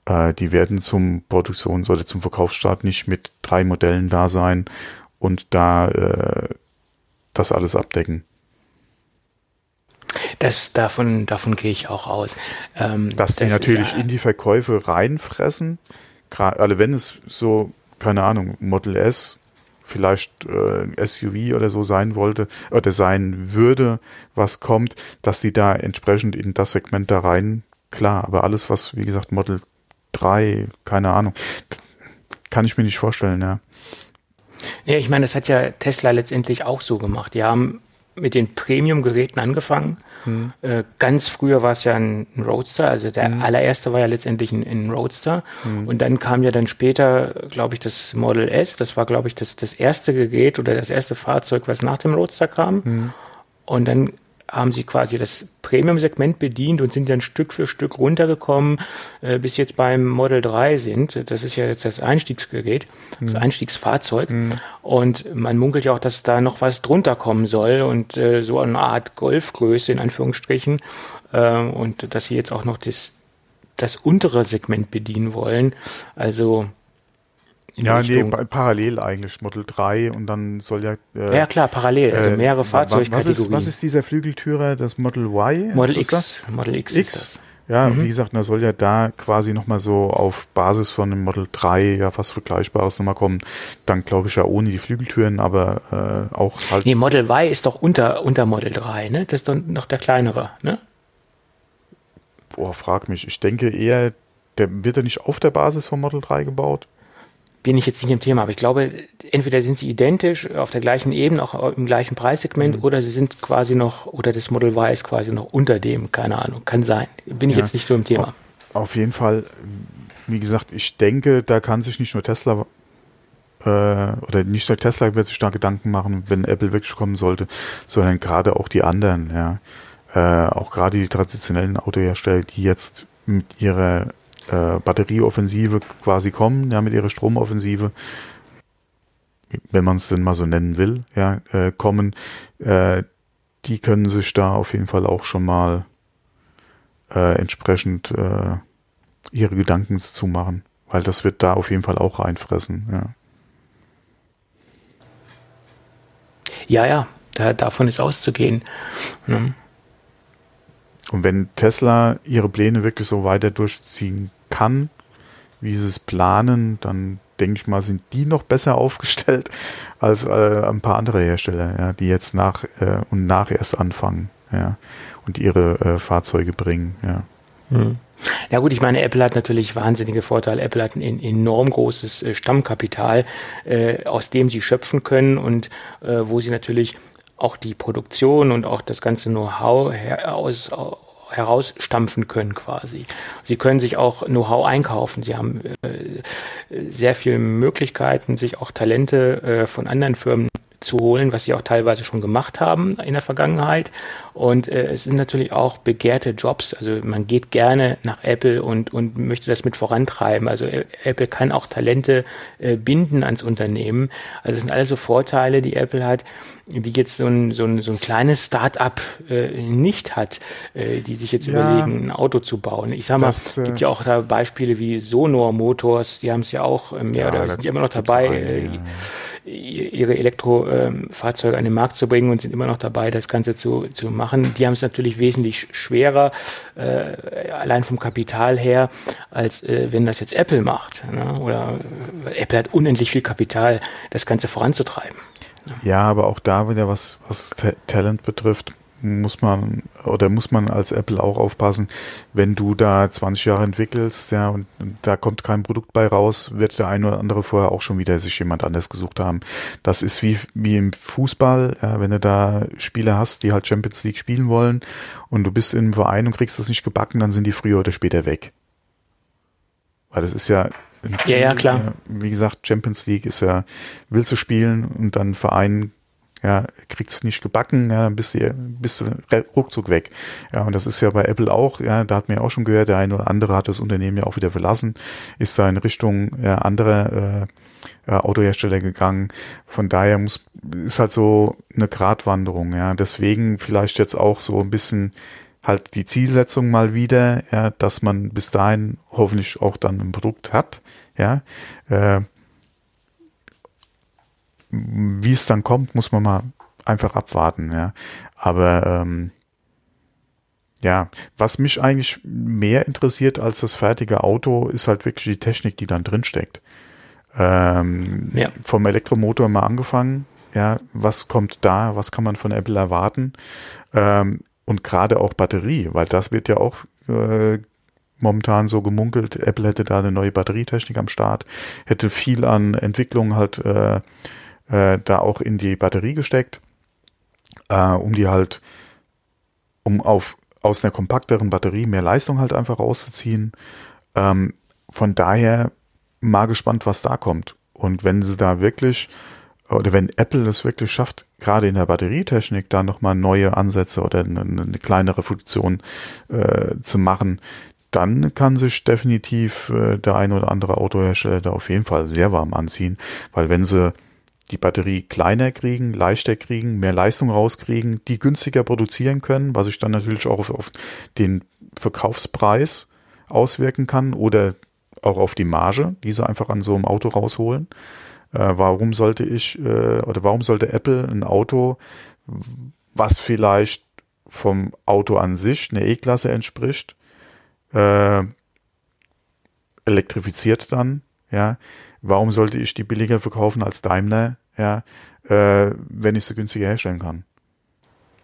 Äh, die werden zum Produktions- oder zum Verkaufsstart nicht mit drei Modellen da sein und da äh, das alles abdecken. Das, davon, davon gehe ich auch aus. Ähm, Dass die natürlich ist, äh, in die Verkäufe reinfressen, gerade wenn es so, keine Ahnung, Model S vielleicht äh, SUV oder so sein wollte oder sein würde, was kommt, dass sie da entsprechend in das Segment da rein, klar, aber alles, was, wie gesagt, Model 3, keine Ahnung, kann ich mir nicht vorstellen, ja. Ja, ich meine, das hat ja Tesla letztendlich auch so gemacht. Die haben mit den Premium-Geräten angefangen. Hm. Äh, ganz früher war es ja ein, Roadster, also der hm. allererste war ja letztendlich ein, ein Roadster. Hm. Und dann kam ja dann später, glaube ich, das Model S. Das war, glaube ich, das, das erste Gerät oder das erste Fahrzeug, was nach dem Roadster kam. Hm. Und dann haben sie quasi das Premium-Segment bedient und sind dann Stück für Stück runtergekommen, äh, bis jetzt beim Model 3 sind. Das ist ja jetzt das Einstiegsgerät, mhm. das Einstiegsfahrzeug. Mhm. Und man munkelt ja auch, dass da noch was drunter kommen soll und äh, so eine Art Golfgröße in Anführungsstrichen. Äh, und dass sie jetzt auch noch das, das untere Segment bedienen wollen. Also ja, nee, parallel eigentlich, Model 3 und dann soll ja. Äh, ja, klar, parallel, also äh, mehrere Fahrzeugkategorien. Was ist, was ist dieser Flügeltürer, das Model Y? Model X. Das? Model X, X. Ist das. Ja, mhm. wie gesagt, da soll ja da quasi nochmal so auf Basis von dem Model 3 ja was Vergleichbares nochmal kommen. Dann glaube ich ja ohne die Flügeltüren, aber äh, auch halt. Nee, Model Y ist doch unter, unter Model 3, ne? Das ist doch noch der kleinere, ne? Boah, frag mich. Ich denke eher, der wird er nicht auf der Basis von Model 3 gebaut? Bin ich jetzt nicht im Thema, aber ich glaube, entweder sind sie identisch auf der gleichen Ebene, auch im gleichen Preissegment, mhm. oder sie sind quasi noch, oder das Model Y ist quasi noch unter dem, keine Ahnung, kann sein. Bin ich ja. jetzt nicht so im Thema. Auf jeden Fall, wie gesagt, ich denke, da kann sich nicht nur Tesla äh, oder nicht nur Tesla wird sich da Gedanken machen, wenn Apple wirklich kommen sollte, sondern gerade auch die anderen, ja. Äh, auch gerade die traditionellen Autohersteller, die jetzt mit ihrer äh, Batterieoffensive quasi kommen, ja, mit ihrer Stromoffensive, wenn man es denn mal so nennen will, ja, äh, kommen, äh, die können sich da auf jeden Fall auch schon mal äh, entsprechend äh, ihre Gedanken zu machen, weil das wird da auf jeden Fall auch reinfressen, ja. Ja, ja, da, davon ist auszugehen. Ne? Und wenn Tesla ihre Pläne wirklich so weiter durchziehen kann, wie sie es planen, dann denke ich mal, sind die noch besser aufgestellt als äh, ein paar andere Hersteller, ja, die jetzt nach äh, und nach erst anfangen, ja, und ihre äh, Fahrzeuge bringen, ja. Hm. Ja gut, ich meine, Apple hat natürlich wahnsinnige Vorteile. Apple hat ein enorm großes äh, Stammkapital, äh, aus dem sie schöpfen können und äh, wo sie natürlich auch die Produktion und auch das ganze Know-how aus, herausstampfen können quasi. Sie können sich auch Know-how einkaufen. Sie haben äh, sehr viele Möglichkeiten, sich auch Talente äh, von anderen Firmen zu holen, was sie auch teilweise schon gemacht haben in der Vergangenheit. Und äh, es sind natürlich auch begehrte Jobs. Also man geht gerne nach Apple und, und möchte das mit vorantreiben. Also Apple kann auch Talente äh, binden ans Unternehmen. Also es sind alles so Vorteile, die Apple hat, die jetzt so ein, so ein, so ein kleines Start-up äh, nicht hat, äh, die sich jetzt ja, überlegen, ein Auto zu bauen. Ich sag mal, es gibt ja auch da Beispiele wie Sonor Motors, die haben es ja auch mehr ja, oder sind ja immer noch dabei. Eine, ja ihre Elektrofahrzeuge an den Markt zu bringen und sind immer noch dabei, das Ganze zu, zu machen. Die haben es natürlich wesentlich schwerer, äh, allein vom Kapital her, als äh, wenn das jetzt Apple macht. Ne? Oder Apple hat unendlich viel Kapital, das Ganze voranzutreiben. Ja, aber auch da wieder was, was Talent betrifft, muss man oder muss man als Apple auch aufpassen, wenn du da 20 Jahre entwickelst, ja, und, da kommt kein Produkt bei raus, wird der eine oder andere vorher auch schon wieder sich jemand anders gesucht haben. Das ist wie, wie im Fußball, ja, wenn du da Spieler hast, die halt Champions League spielen wollen und du bist im Verein und kriegst das nicht gebacken, dann sind die früher oder später weg. Weil das ist ja Ziel, ja, ja, klar. Wie gesagt, Champions League ist ja, willst du spielen und dann Verein ja, kriegst du nicht gebacken, ja, bist du, bist du ruckzuck weg. Ja, und das ist ja bei Apple auch, ja, da hat man ja auch schon gehört, der eine oder andere hat das Unternehmen ja auch wieder verlassen, ist da in Richtung ja, anderer äh, Autohersteller gegangen. Von daher muss, ist halt so eine Gratwanderung, ja. Deswegen vielleicht jetzt auch so ein bisschen halt die Zielsetzung mal wieder, ja, dass man bis dahin hoffentlich auch dann ein Produkt hat, ja. Äh, wie es dann kommt, muss man mal einfach abwarten, ja. Aber ähm, ja, was mich eigentlich mehr interessiert als das fertige Auto, ist halt wirklich die Technik, die dann drin steckt. Ähm, ja. Vom Elektromotor mal angefangen, ja, was kommt da, was kann man von Apple erwarten? Ähm, und gerade auch Batterie, weil das wird ja auch äh, momentan so gemunkelt, Apple hätte da eine neue Batterietechnik am Start, hätte viel an Entwicklung halt äh, äh, da auch in die Batterie gesteckt, äh, um die halt, um auf aus einer kompakteren Batterie mehr Leistung halt einfach rauszuziehen. Ähm, von daher mal gespannt, was da kommt. Und wenn sie da wirklich, oder wenn Apple es wirklich schafft, gerade in der Batterietechnik da nochmal neue Ansätze oder eine, eine kleinere Funktion äh, zu machen, dann kann sich definitiv äh, der eine oder andere Autohersteller da auf jeden Fall sehr warm anziehen, weil wenn sie die Batterie kleiner kriegen, leichter kriegen, mehr Leistung rauskriegen, die günstiger produzieren können, was sich dann natürlich auch auf, auf den Verkaufspreis auswirken kann oder auch auf die Marge, die sie einfach an so einem Auto rausholen. Äh, warum sollte ich äh, oder warum sollte Apple ein Auto, was vielleicht vom Auto an sich eine E-Klasse entspricht, äh, elektrifiziert dann, ja, warum sollte ich die billiger verkaufen als Daimler, ja, äh, wenn ich sie günstiger herstellen kann?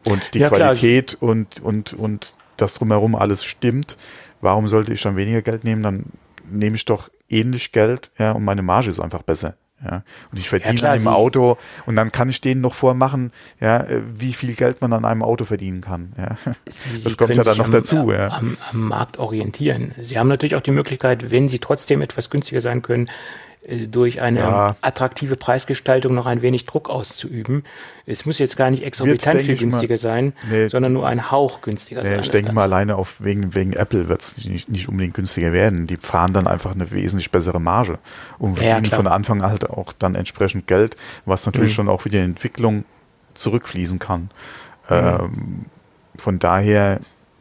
Und die ja, Qualität klar. und, und, und das drumherum alles stimmt, warum sollte ich dann weniger Geld nehmen? Dann nehme ich doch ähnlich Geld, ja, und meine Marge ist einfach besser. Ja, und ich verdiene ja, klar, an dem Auto und dann kann ich denen noch vormachen, ja, äh, wie viel Geld man an einem Auto verdienen kann. Ja. Sie, das kommt ja dann noch am, dazu. Ja. Am, am Markt orientieren. Sie haben natürlich auch die Möglichkeit, wenn Sie trotzdem etwas günstiger sein können, durch eine ja. attraktive Preisgestaltung noch ein wenig Druck auszuüben. Es muss jetzt gar nicht exorbitant Wird, viel günstiger mal, sein, nee, sondern nur ein Hauch günstiger nee, sein. Ich denke mal, alleine auf wegen, wegen Apple wird es nicht, nicht unbedingt günstiger werden. Die fahren dann einfach eine wesentlich bessere Marge und verdienen ja, von Anfang an halt auch dann entsprechend Geld, was natürlich mhm. schon auch wieder in Entwicklung zurückfließen kann. Mhm. Ähm, von daher,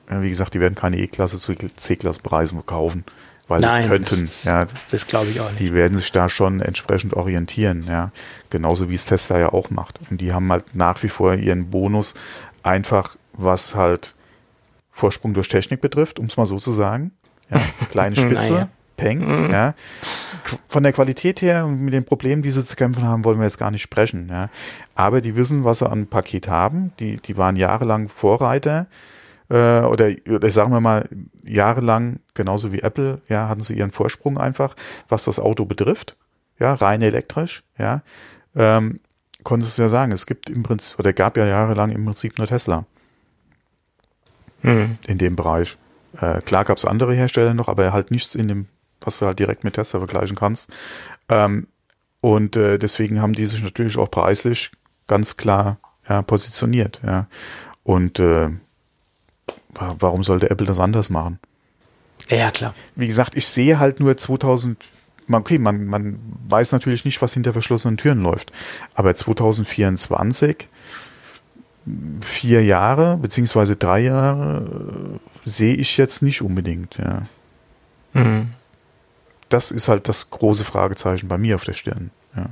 wie gesagt, die werden keine E-Klasse zu C-Klasse Preisen verkaufen weil Nein, sie könnten. Das, ja, das, das glaube ich auch nicht. Die werden sich da schon entsprechend orientieren, ja. Genauso wie es Tesla ja auch macht. Und die haben halt nach wie vor ihren Bonus einfach, was halt Vorsprung durch Technik betrifft, um es mal so zu sagen. Ja, kleine Spitze, naja. Peng, mhm. ja. Von der Qualität her und mit den Problemen, die sie zu kämpfen haben, wollen wir jetzt gar nicht sprechen, ja. Aber die wissen, was sie an Paket haben. Die, die waren jahrelang Vorreiter äh, oder, oder sagen wir mal, jahrelang, genauso wie Apple, ja, hatten sie ihren Vorsprung einfach, was das Auto betrifft, ja, rein elektrisch, ja, ähm, konntest du ja sagen, es gibt im Prinzip, oder gab ja jahrelang im Prinzip nur Tesla. Mhm. In dem Bereich. Äh, klar gab es andere Hersteller noch, aber halt nichts in dem, was du halt direkt mit Tesla vergleichen kannst. Ähm, und äh, deswegen haben die sich natürlich auch preislich ganz klar ja, positioniert. Ja. Und äh, Warum sollte Apple das anders machen? Ja, klar. Wie gesagt, ich sehe halt nur 2000, okay, man, man weiß natürlich nicht, was hinter verschlossenen Türen läuft, aber 2024, vier Jahre, beziehungsweise drei Jahre, sehe ich jetzt nicht unbedingt, ja. Mhm. Das ist halt das große Fragezeichen bei mir auf der Stirn, ja.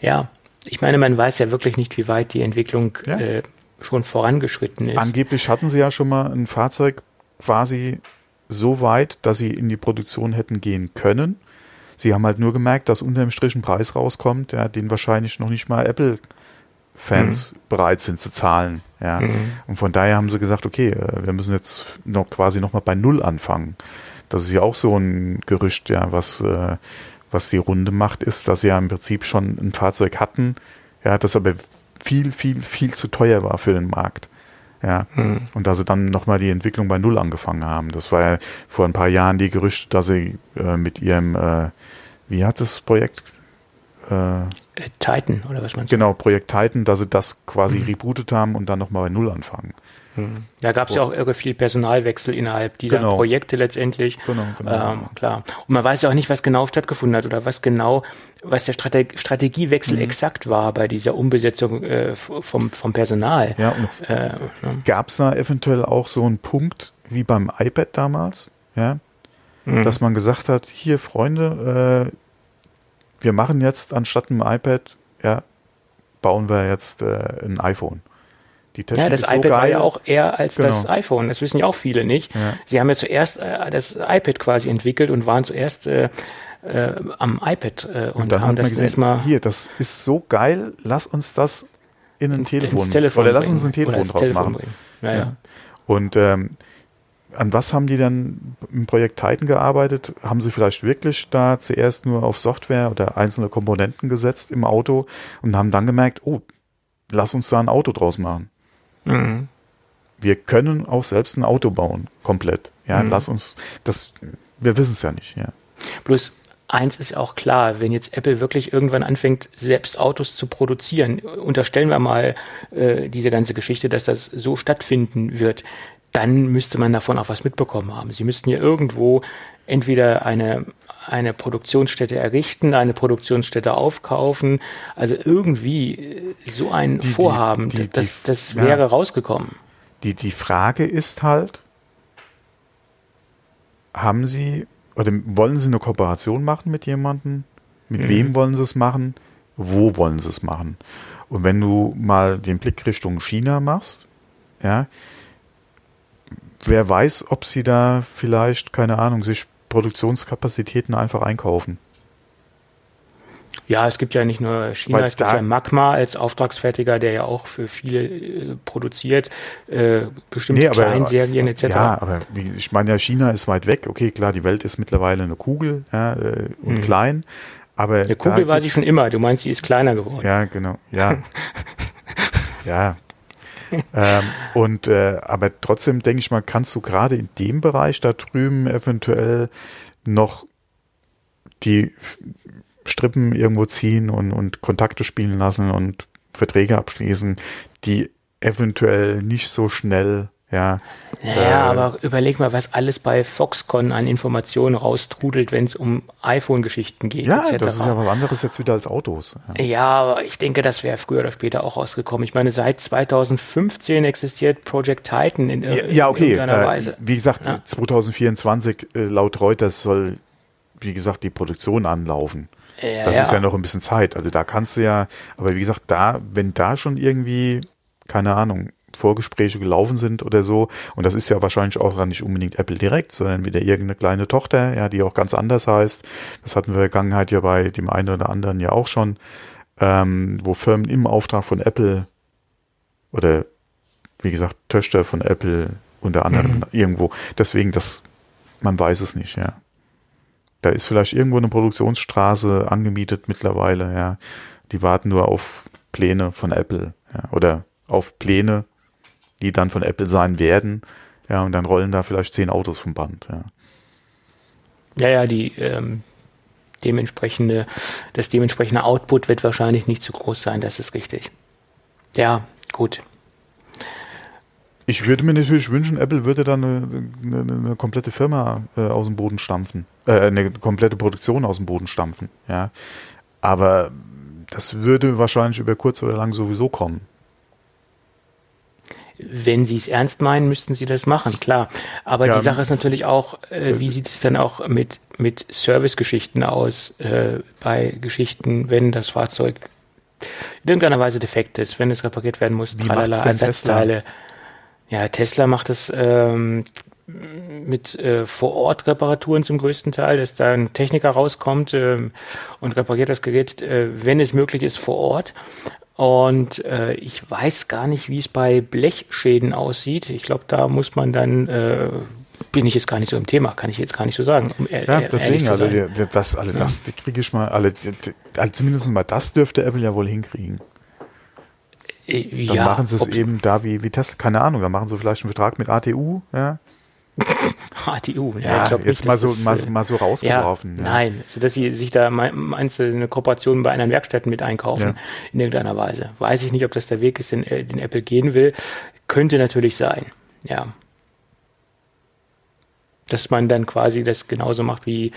Ja, ich meine, man weiß ja wirklich nicht, wie weit die Entwicklung ja. äh, schon vorangeschritten ist. Angeblich hatten sie ja schon mal ein Fahrzeug quasi so weit, dass sie in die Produktion hätten gehen können. Sie haben halt nur gemerkt, dass unter dem Strich ein Preis rauskommt, ja, den wahrscheinlich noch nicht mal Apple-Fans mhm. bereit sind zu zahlen. Ja. Mhm. Und von daher haben sie gesagt, okay, äh, wir müssen jetzt noch quasi nochmal bei Null anfangen. Das ist ja auch so ein Gerücht, ja, was, äh, was die Runde macht, ist, dass sie ja im Prinzip schon ein Fahrzeug hatten, ja, das aber viel, viel, viel zu teuer war für den Markt. Ja. Mhm. Und dass sie dann nochmal die Entwicklung bei Null angefangen haben. Das war ja vor ein paar Jahren die Gerüchte, dass sie äh, mit ihrem, äh, wie hat das Projekt? Äh Titan, oder was meinst du? Genau, Projekt Titan, dass sie das quasi mhm. rebootet haben und dann nochmal bei Null anfangen. Hm. Da gab es ja auch irre viel Personalwechsel innerhalb dieser genau. Projekte letztendlich. Genau, genau. Ähm, klar. Und man weiß ja auch nicht, was genau stattgefunden hat oder was genau, was der Strate Strategiewechsel mhm. exakt war bei dieser Umbesetzung äh, vom, vom Personal. Ja, und äh, ne? gab es da eventuell auch so einen Punkt wie beim iPad damals, ja, mhm. dass man gesagt hat, hier Freunde, äh, wir machen jetzt anstatt einem iPad, ja, bauen wir jetzt äh, ein iPhone. Die Technik ja, das ist iPad so geil. war ja auch eher als Genau. das iPhone. Das wissen ja auch viele nicht. Ja. Sie haben ja zuerst äh, das iPad quasi entwickelt und waren zuerst äh, äh, am iPad äh, und, Und dann haben das erstmal hier, das ist so geil, lass uns das in ein ins- Telefon, ins Telefon oder lass uns ein Telefon draus Telefon machen. ja. Ja. Und ähm, an was haben die dann im Projekt Titan gearbeitet? Haben sie vielleicht wirklich da zuerst nur auf Software oder einzelne Komponenten gesetzt im Auto und haben dann gemerkt, oh, lass uns da ein Auto draus machen. Mhm. Wir können auch selbst ein Auto bauen, komplett. Ja, Mhm. lass uns, das, wir wissen es ja nicht, ja. Bloß eins ist ja auch klar, wenn jetzt Apple wirklich irgendwann anfängt, selbst Autos zu produzieren, unterstellen wir mal äh, diese ganze Geschichte, dass das so stattfinden wird, dann müsste man davon auch was mitbekommen haben. Sie müssten ja irgendwo entweder eine eine Produktionsstätte errichten, eine Produktionsstätte aufkaufen, also irgendwie äh, so ein Die- die- Vorhaben, die- die- das, das ja. wäre rausgekommen. Die, die Frage ist halt, haben Sie oder wollen Sie eine Kooperation machen mit jemandem? Mit Mhm. wem wollen Sie es machen? Wo wollen Sie es machen? Und wenn du mal den Blick Richtung China machst, ja, wer weiß, ob Sie da vielleicht, keine Ahnung, sich Produktionskapazitäten einfach einkaufen. Ja, es gibt ja nicht nur China, Weil es gibt ja Magma als Auftragsfertiger, der ja auch für viele äh, produziert, äh, bestimmte Kleinserien etc. Ja, aber ich meine ja, China ist weit weg. Okay, klar, die Welt ist mittlerweile eine Kugel ja, äh, und Mhm. klein. Aber Eine Kugel war sie schon immer, du meinst, sie ist kleiner geworden. Ja, genau. Ja. ja. Ähm, und äh, aber trotzdem denke ich mal, kannst du gerade in dem Bereich da drüben eventuell noch die Strippen irgendwo ziehen und, und Kontakte spielen lassen und Verträge abschließen, die eventuell nicht so schnell, ja. Ja, äh, aber überleg mal, was alles bei Foxconn an Informationen raustrudelt, wenn es um iPhone-Geschichten geht, Ja, etc. das ist ja was anderes jetzt wieder als Autos. Ja. Ja, aber ich denke, das wäre früher oder später auch rausgekommen. Ich meine, seit 2015 existiert Project Titan in, ir- Ja, ja okay. in irgendeiner Äh, Weise. wie gesagt, Ja. 2024 äh, laut Reuters soll, wie gesagt, die Produktion anlaufen. Ja, das ist ja noch ein bisschen Zeit. Also da kannst du ja, aber wie gesagt, da, wenn da schon irgendwie, keine Ahnung, Vorgespräche gelaufen sind oder so, und das ist ja wahrscheinlich auch dann nicht unbedingt Apple direkt, sondern wieder irgendeine kleine Tochter, ja, die auch ganz anders heißt. Das hatten wir in der Vergangenheit ja bei dem einen oder anderen ja auch schon, ähm, wo Firmen im Auftrag von Apple oder wie gesagt, Töchter von Apple unter anderem Mhm. irgendwo. Deswegen, das, man weiß es nicht, ja. Da ist vielleicht irgendwo eine Produktionsstraße angemietet mittlerweile, ja. Die warten nur auf Pläne von Apple, ja, oder auf Pläne, die dann von Apple sein werden, ja, und dann rollen da vielleicht zehn Autos vom Band, ja. Ja, ja, die ähm, dementsprechende, das dementsprechende Output wird wahrscheinlich nicht zu groß sein, das ist richtig. Ja, gut. Ich würde mir natürlich wünschen, Apple würde dann eine, eine, eine komplette Firma äh, aus dem Boden stampfen, äh, eine komplette Produktion aus dem Boden stampfen, ja. Aber das würde wahrscheinlich über kurz oder lang sowieso kommen. Wenn Sie es ernst meinen, müssten Sie das machen, klar. Aber Ja, die Sache ist natürlich auch, äh, wie sieht es dann auch mit, mit Servicegeschichten aus, äh, bei Geschichten, wenn das Fahrzeug in irgendeiner Weise defekt ist, wenn es repariert werden muss, Wie tralala, Ersatzteile. Ja, Tesla macht es ähm, mit äh, Vor-Ort-Reparaturen zum größten Teil, dass da ein Techniker rauskommt ähm, und repariert das Gerät, äh, wenn es möglich ist, vor Ort. Und äh, ich weiß gar nicht, wie es bei Blechschäden aussieht. Ich glaube, da muss man dann, äh, bin ich jetzt gar nicht so im Thema, kann ich jetzt gar nicht so sagen. Um Ja, deswegen, also das, alle das kriege ich mal, alle, also zumindest mal das dürfte Apple ja wohl hinkriegen. Äh, Dann ja, machen sie es eben da wie, wie Tesla, keine Ahnung, dann machen sie vielleicht einen Vertrag mit ATU, ja. HTU. Ja, Ja, ich glaub jetzt nicht, mal so, das, mal, äh, so- mal so Ja, rausgeworfen. ja. nein, also dass sie sich da mein- meinst du, eine Kooperation bei anderen Werkstätten mit einkaufen Ja. in irgendeiner Weise. Weiß ich nicht, ob das der Weg ist, den, äh, den Apple gehen will. Könnte natürlich sein, ja. Dass man dann quasi das genauso macht wie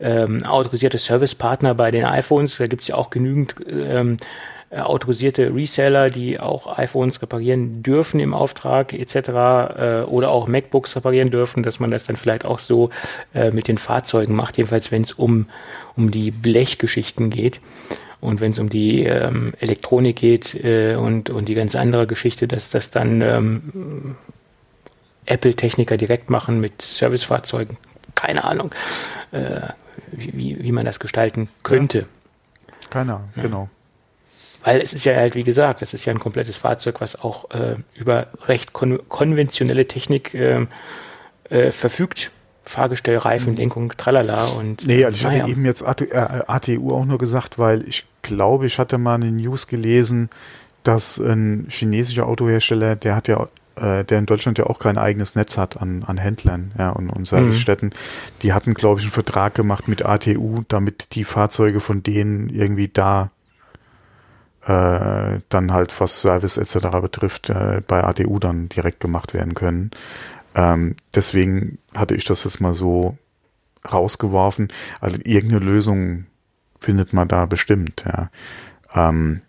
ähm, autorisierte Servicepartner bei den iPhones. Da gibt's ja auch genügend ähm, äh, autorisierte Reseller, die auch iPhones reparieren dürfen im Auftrag etc. Äh, oder auch MacBooks reparieren dürfen, dass man das dann vielleicht auch so äh, mit den Fahrzeugen macht, jedenfalls wenn es um, um die Blechgeschichten geht. Und wenn es um die ähm, Elektronik geht äh, und, und die ganz andere Geschichte, dass das dann ähm, Apple-Techniker direkt machen mit Servicefahrzeugen, keine Ahnung, äh, wie, wie man das gestalten könnte. Ja. Keine Ahnung, ja. genau. Weil es ist ja halt, wie gesagt, das ist ja ein komplettes Fahrzeug, was auch äh, über recht kon konventionelle Technik äh, äh, verfügt. Fahrgestell, Reifen, mhm. Lenkung, tralala und. Nee, also ich naja. hatte eben jetzt AT, äh, ATU auch nur gesagt, weil ich glaube, ich hatte mal eine News gelesen, dass ein chinesischer Autohersteller, der hat ja äh, der in Deutschland ja auch kein eigenes Netz hat an, an Händlern ja, und, und Servicestätten, mhm. die hatten, glaube ich, einen Vertrag gemacht mit ATU, damit die Fahrzeuge von denen irgendwie da äh, dann halt, was Service etc. betrifft, äh, bei ATU dann direkt gemacht werden können. Ähm, deswegen hatte ich das jetzt mal so rausgeworfen. Also irgendeine Lösung findet man da bestimmt, ja. Ähm,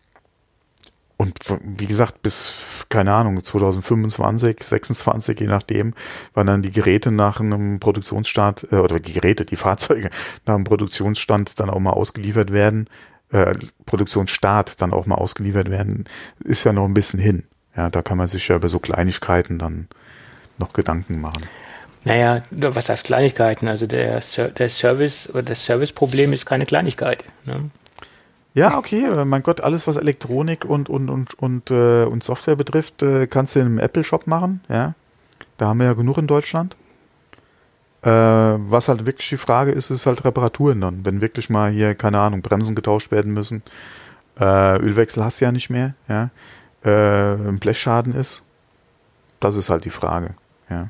und wie gesagt, bis, keine Ahnung, 2025, 26, je nachdem, wann dann die Geräte nach einem Produktionsstart, äh, oder die Geräte, die Fahrzeuge nach einem Produktionsstand dann auch mal ausgeliefert werden, äh, Produktionsstart dann auch mal ausgeliefert werden, ist ja noch ein bisschen hin. Ja, da kann man sich ja über so Kleinigkeiten dann noch Gedanken machen. Naja, was heißt Kleinigkeiten? Also der, der Service oder das Serviceproblem ist keine Kleinigkeit. Ne? Ja, okay, äh, mein Gott, alles was Elektronik und und und und äh, und Software betrifft, äh, kannst du in einem Apple Shop machen, ja. Da haben wir ja genug in Deutschland. Äh, was halt wirklich die Frage ist, ist halt Reparaturen dann, wenn wirklich mal hier keine Ahnung Bremsen getauscht werden müssen, äh, Ölwechsel hast du ja nicht mehr, ja. Äh, ein Blechschaden ist, das ist halt die Frage, ja.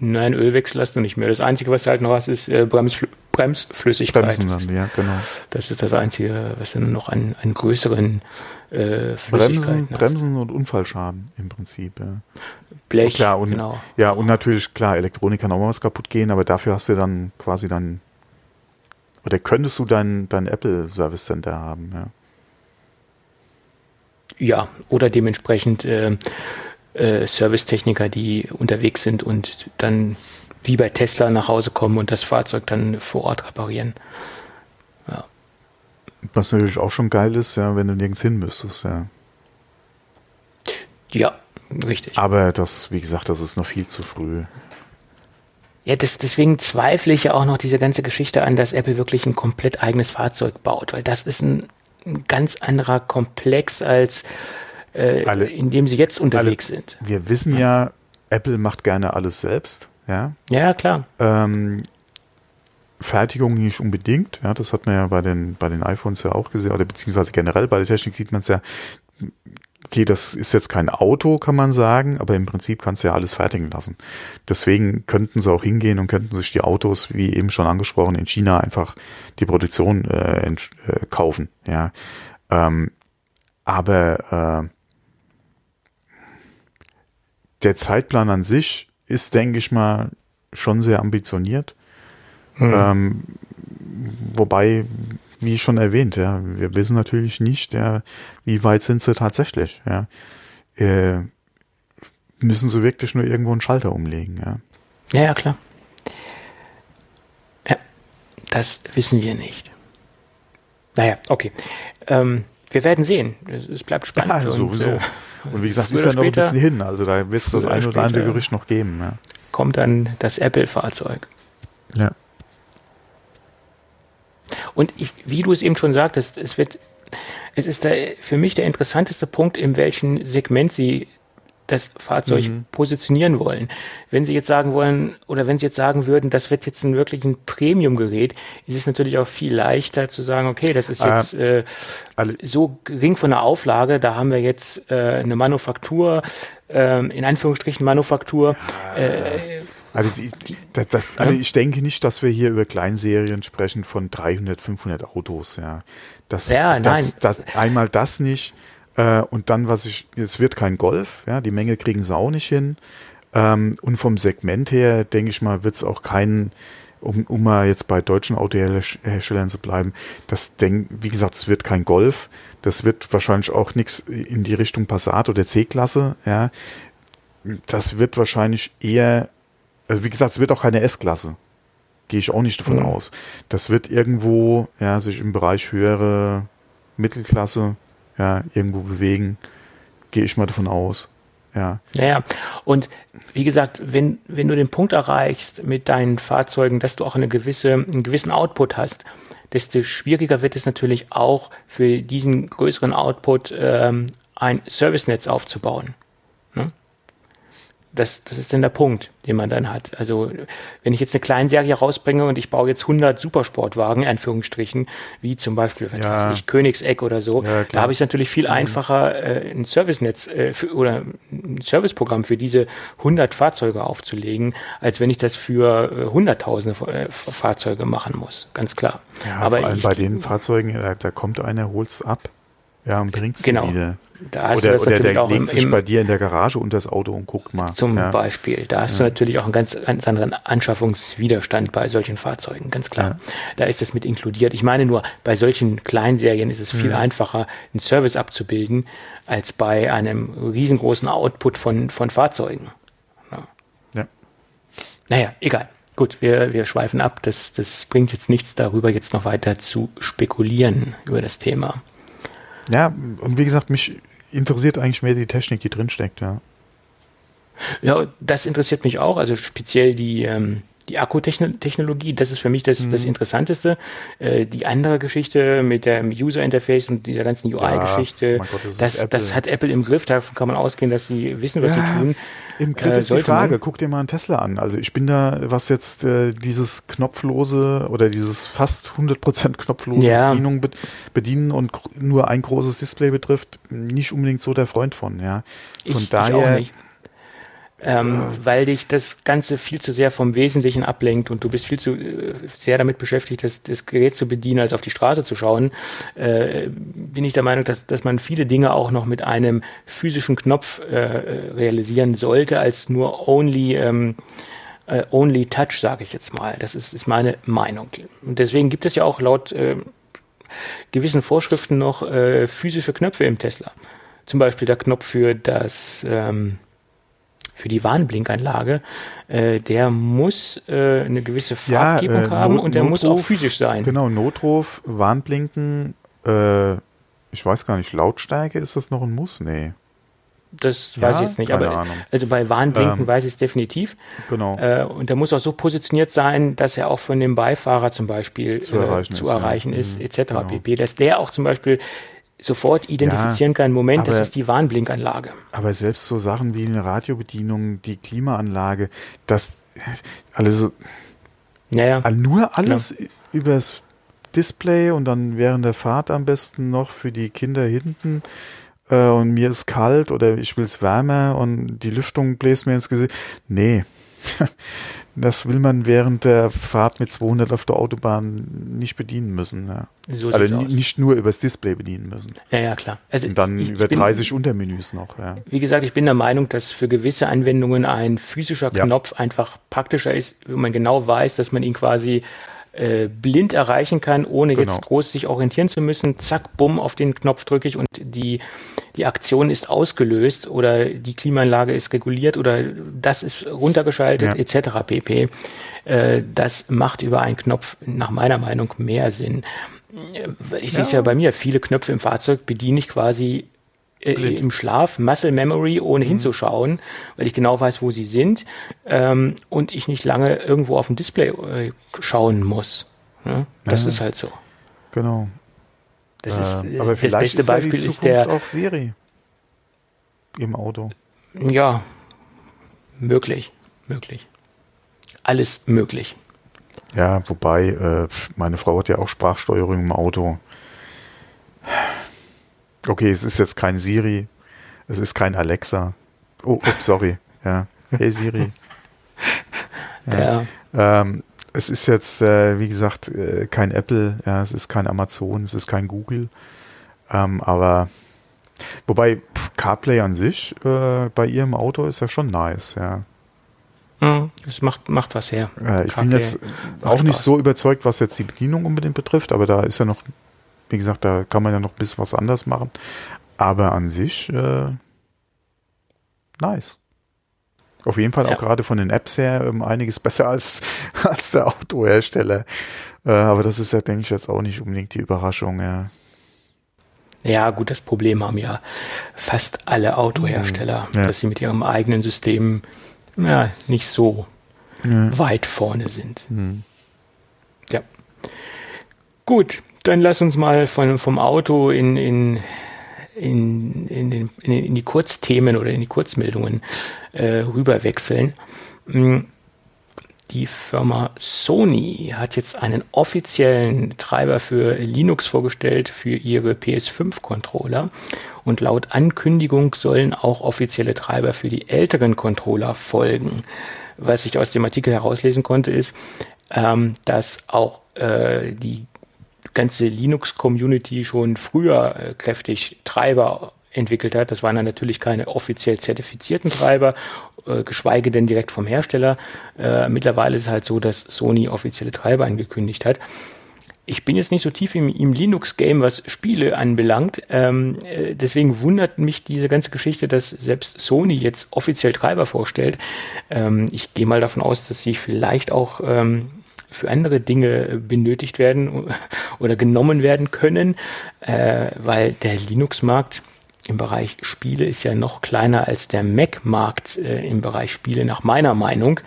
Nein, Ölwechsel hast du nicht mehr. Das Einzige, was du halt noch hast, ist äh, Bremsfl Bremsflüssigkeit. Bremsen dann, ja, genau. Das ist das Einzige, was dann noch einen, einen größeren äh, Bremsen, Bremsen und Unfallschaden im Prinzip. Ja. Blech, klar, und, genau. Ja, und natürlich, klar, Elektronik kann auch mal was kaputt gehen, aber dafür hast du dann quasi dann, oder könntest du dein, dein Apple Service Center haben, ja. Ja, oder dementsprechend äh, äh, Servicetechniker, die unterwegs sind und dann wie bei Tesla nach Hause kommen und das Fahrzeug dann vor Ort reparieren. Ja. Was natürlich auch schon geil ist, ja, wenn du nirgends hin müsstest, ja. Ja, richtig. Aber das, wie gesagt, das ist noch viel zu früh. Ja, das, deswegen zweifle ich ja auch noch diese ganze Geschichte an, dass Apple wirklich ein komplett eigenes Fahrzeug baut, weil das ist ein, ein ganz anderer Komplex als äh, alle, in dem sie jetzt unterwegs alle, sind. Wir wissen ja, Apple macht gerne alles selbst. Ja, ja klar. Ähm, Fertigung nicht unbedingt, ja, das hat man ja bei den, bei den iPhones ja auch gesehen, oder beziehungsweise generell bei der Technik sieht man es ja, okay, das ist jetzt kein Auto, kann man sagen, aber im Prinzip kannst du ja alles fertigen lassen. Deswegen könnten sie auch hingehen und könnten sich die Autos, wie eben schon angesprochen, in China einfach die Produktion äh, äh, kaufen, ja. Ähm, aber äh, der Zeitplan an sich ist, denke ich mal, schon sehr ambitioniert. Mhm. Ähm, wobei, wie schon erwähnt, ja, wir wissen natürlich nicht, ja, wie weit sind sie tatsächlich, ja. Äh, müssen sie wirklich nur irgendwo einen Schalter umlegen, ja. Ja, ja, klar. Ja, das wissen wir nicht. Naja, okay. Ähm, wir werden sehen. Es, es bleibt spannend. Ja, sowieso. Und, äh, und wie gesagt, ist ja noch ein bisschen hin. Also da wird es das ein oder andere Gerücht noch geben. Ja. Kommt dann das Apple-Fahrzeug. Ja. Und ich, wie du es eben schon sagtest, es wird, es ist der, für mich der interessanteste Punkt, in welchem Segment sie das Fahrzeug mhm. positionieren wollen. Wenn Sie jetzt sagen wollen, oder wenn Sie jetzt sagen würden, das wird jetzt ein wirklich ein Premium-Gerät, ist es natürlich auch viel leichter zu sagen, okay, das ist jetzt äh, so gering von der Auflage, da haben wir jetzt äh, eine Manufaktur, äh, in Anführungsstrichen Manufaktur, äh, also, die, die, das, also ich denke nicht, dass wir hier über Kleinserien sprechen von 300, 500 Autos. Ja, das, ja, das, das, einmal das nicht. Äh, und dann, was ich, es wird kein Golf, ja, die Menge kriegen sie auch nicht hin. Ähm, und vom Segment her, denke ich mal, wird es auch keinen, um, um mal jetzt bei deutschen Autoherstellern zu bleiben, das denk, wie gesagt, es wird kein Golf. Das wird wahrscheinlich auch nichts in die Richtung Passat oder C-Klasse, ja. Das wird wahrscheinlich eher, also wie gesagt, es wird auch keine S-Klasse. gehe ich auch nicht davon mhm. aus. Das wird irgendwo, ja, sich im Bereich höhere Mittelklasse, ja, irgendwo bewegen, gehe ich mal davon aus. Ja. Naja, und wie gesagt, wenn, wenn du den Punkt erreichst mit deinen Fahrzeugen, dass du auch eine gewisse, einen gewissen Output hast, desto schwieriger wird es natürlich auch für diesen größeren Output ähm, ein Servicenetz aufzubauen. Das, das ist dann der Punkt, den man dann hat. Also wenn ich jetzt eine Kleinserie rausbringe und ich baue jetzt 100 Supersportwagen, Anführungsstrichen, wie zum Beispiel, was ja. weiß ich, Königseck oder so, ja, da habe ich natürlich viel mhm. einfacher äh, ein Servicenetz äh, für, oder ein Serviceprogramm für diese 100 Fahrzeuge aufzulegen, als wenn ich das für äh, Hunderttausende äh, Fahrzeuge machen muss, ganz klar. Ja, Aber vor allem ich, bei den Fahrzeugen, da, da kommt einer, holt's ab. Ja, und bringt's genau. wieder. Da hast oder du das oder der legt sich bei dir in der Garage unter das Auto und guckt mal. Zum ja. Beispiel. Da hast ja. du natürlich auch einen ganz, ganz anderen Anschaffungswiderstand bei solchen Fahrzeugen, ganz klar. Ja. Da ist das mit inkludiert. Ich meine nur, bei solchen Kleinserien ist es viel einfacher, einen Service abzubilden, als bei einem riesengroßen Output von, von Fahrzeugen. Ja. Naja, egal. Gut, wir, wir schweifen ab. Das, das bringt jetzt nichts darüber, jetzt noch weiter zu spekulieren über das Thema. Ja, und wie gesagt, mich interessiert eigentlich mehr die Technik, die drinsteckt, ja. Ja, das interessiert mich auch, also speziell die, ähm, die Akkutechnologie, das ist für mich das, mhm. das Interessanteste. Äh, die andere Geschichte mit dem User Interface und dieser ganzen UI-Geschichte, ja, das, das, hat Apple im Griff, davon kann man ausgehen, dass sie wissen, was ja, sie tun. Im Griff äh, ist die Frage, man, guck dir mal einen Tesla an. Also ich bin da, was jetzt äh, dieses knopflose oder dieses fast 100% knopflose ja. Bedienung bedienen und nur ein großes Display betrifft, nicht unbedingt so der Freund von, ja. Von ich, daher ich ähm, weil dich das Ganze viel zu sehr vom Wesentlichen ablenkt und du bist viel zu äh, sehr damit beschäftigt, das, das Gerät zu bedienen, als auf die Straße zu schauen, äh, bin ich der Meinung, dass, dass man viele Dinge auch noch mit einem physischen Knopf äh, realisieren sollte, als nur only ähm, äh, only touch, sage ich jetzt mal. Das ist, ist meine Meinung. Und deswegen gibt es ja auch laut äh, gewissen Vorschriften noch äh, physische Knöpfe im Tesla. Zum Beispiel der Knopf für das ähm, für die Warnblinkanlage, äh, der muss äh, eine gewisse Farbgebung ja, äh, haben Not, und der Notruf, muss auch physisch sein. Genau, Notruf, Warnblinken, äh, ich weiß gar nicht, Lautstärke, ist das noch ein Muss? Nee. Das ja, weiß ich jetzt nicht, aber Ahnung. also bei Warnblinken ähm, weiß ich es definitiv. Genau. Äh, und der muss auch so positioniert sein, dass er auch von dem Beifahrer zum Beispiel zu erreichen äh, zu ist, erreichen ja. ist mhm, etc. Genau. pp. Dass der auch zum Beispiel sofort identifizieren ja, kann, Moment, aber, das ist die Warnblinkanlage. Aber selbst so Sachen wie eine Radiobedienung, die Klimaanlage, das also naja, nur alles klar. übers Display und dann während der Fahrt am besten noch für die Kinder hinten äh, und mir ist kalt oder ich will es wärmer und die Lüftung bläst mir ins Gesicht. Nee. Das will man während der Fahrt mit 200 auf der Autobahn nicht bedienen müssen. Ja. So also nicht nur übers Display bedienen müssen. Ja, ja, klar. Also Und dann ich, über ich bin, 30 Untermenüs noch. Ja. Wie gesagt, ich bin der Meinung, dass für gewisse Anwendungen ein physischer Knopf ja. einfach praktischer ist, wenn man genau weiß, dass man ihn quasi äh, blind erreichen kann, ohne genau. jetzt groß sich orientieren zu müssen. Zack, bumm, auf den Knopf drücke ich und die, die Aktion ist ausgelöst oder die Klimaanlage ist reguliert oder das ist runtergeschaltet ja. etc. pp. Äh, das macht über einen Knopf nach meiner Meinung mehr Sinn. Ich ja. sehe es ja bei mir, viele Knöpfe im Fahrzeug bediene ich quasi äh, im Schlaf, Muscle Memory, ohne mhm. hinzuschauen, weil ich genau weiß, wo sie sind ähm, und ich nicht lange irgendwo auf dem Display äh, schauen muss. Ja, das ja. ist halt so. Genau. Das äh, ist aber das beste ist Beispiel ja ist der auch Siri im Auto. Ja, möglich, möglich. Alles möglich. Ja, wobei äh, meine Frau hat ja auch Sprachsteuerung im Auto. Okay, es ist jetzt kein Siri, es ist kein Alexa. Oh, oh sorry. Ja. Hey Siri. Ja. ja. Ähm, es ist jetzt, äh, wie gesagt, äh, kein Apple, ja, es ist kein Amazon, es ist kein Google. Ähm, aber wobei CarPlay an sich äh, bei ihrem Auto ist ja schon nice, ja. Es macht, macht was her. Äh, ich bin jetzt auch nicht so überzeugt, was jetzt die Bedienung unbedingt betrifft, aber da ist ja noch wie gesagt, da kann man ja noch ein bisschen was anders machen. Aber an sich, äh, nice. Auf jeden Fall auch gerade von den Apps her um, einiges besser als, als der Autohersteller. Äh, aber das ist ja, denke ich, jetzt auch nicht unbedingt die Überraschung. Ja. Ja, gut, das Problem haben ja fast alle Autohersteller, mhm. ja. dass sie mit ihrem eigenen System ja, nicht so ja. weit vorne sind. Mhm. Gut, dann lass uns mal von, vom Auto in, in, in, in, den, in, die Kurzthemen oder in die Kurzmeldungen äh, rüberwechseln. Mhm die Firma Sony hat jetzt einen offiziellen Treiber für Linux vorgestellt für ihre PS5-Controller. Und laut Ankündigung sollen auch offizielle Treiber für die älteren Controller folgen. Was ich aus dem Artikel herauslesen konnte, ist, ähm, dass auch äh, die ganze Linux-Community schon früher äh, kräftig Treiber entwickelt hat. Das waren dann natürlich keine offiziell zertifizierten Treiber, äh, geschweige denn direkt vom Hersteller. Äh, mittlerweile ist es halt so, dass Sony offizielle Treiber angekündigt hat. Ich bin jetzt nicht so tief im, im Linux-Game, was Spiele anbelangt. Ähm, äh, deswegen wundert mich diese ganze Geschichte, dass selbst Sony jetzt offiziell Treiber vorstellt. Ähm, ich gehe mal davon aus, dass sie vielleicht auch ähm, für andere Dinge benötigt werden oder genommen werden können, äh, weil der Linux-Markt im Bereich Spiele ist ja noch kleiner als der Mac-Markt äh, im Bereich Spiele nach meiner Meinung.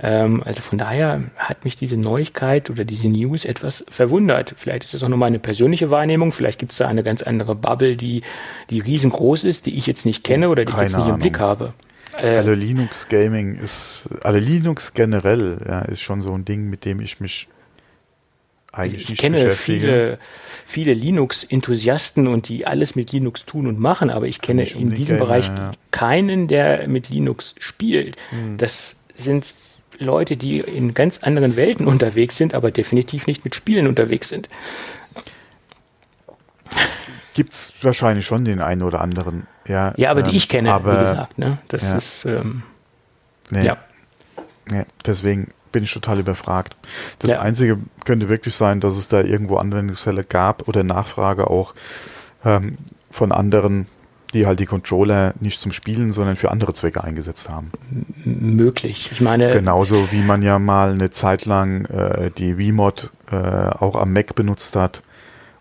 Ähm, also von daher hat mich diese Neuigkeit oder diese News etwas verwundert. Vielleicht ist das auch nur meine persönliche Wahrnehmung. Vielleicht gibt es da eine ganz andere Bubble, die, die riesengroß ist, die ich jetzt nicht kenne oder die Keine ich jetzt nicht im Blick habe. Äh, also Linux Gaming ist, also Linux generell, ja, ist schon so ein Ding, mit dem ich mich eigentlich ich nicht kenne viele viele Linux-Enthusiasten und die alles mit Linux tun und machen, aber ich kenne in diesem gerne, Bereich ja. keinen, der mit Linux spielt. Hm. Das sind Leute, die in ganz anderen Welten unterwegs sind, aber definitiv nicht mit Spielen unterwegs sind. Gibt es wahrscheinlich schon den einen oder anderen. Ja, ja aber ähm, die ich kenne, aber, wie gesagt. Ne? Das ja. ist, ähm, nee. ja. ja. Deswegen bin ich total überfragt. Das ja. Einzige könnte wirklich sein, dass es da irgendwo Anwendungsfälle gab oder Nachfrage auch ähm, von anderen, die halt die Controller nicht zum Spielen, sondern für andere Zwecke eingesetzt haben. M möglich. Ich meine. Genauso wie man ja mal eine Zeit lang äh, die Wii-Mod äh, auch am Mac benutzt hat,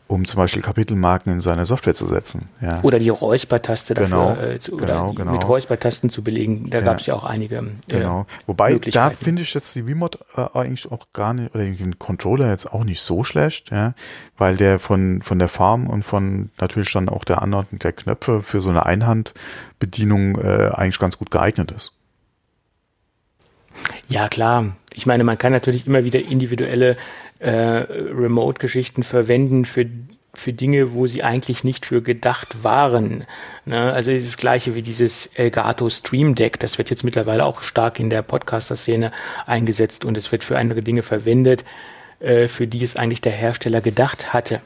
um zum Beispiel Kapitelmarken in seine Software zu setzen. Ja. Oder die Räuspertaste genau, dafür, äh, zu, oder genau, genau. mit Räuspertasten zu belegen. Da ja. gab es ja auch einige. Äh, genau. Wobei, da finde ich jetzt die Wii-Mod äh, eigentlich auch gar nicht, oder den Controller jetzt auch nicht so schlecht, ja, weil der von, von der Form und von natürlich dann auch der Anordnung der Knöpfe für so eine Einhandbedienung äh, eigentlich ganz gut geeignet ist. Ja, klar. Ich meine, man kann natürlich immer wieder individuelle äh, Remote-Geschichten verwenden für für Dinge, wo sie eigentlich nicht für gedacht waren. Ne? Also das gleiche wie dieses Elgato Stream Deck, das wird jetzt mittlerweile auch stark in der Podcaster-Szene eingesetzt und es wird für andere Dinge verwendet, äh, für die es eigentlich der Hersteller gedacht hatte.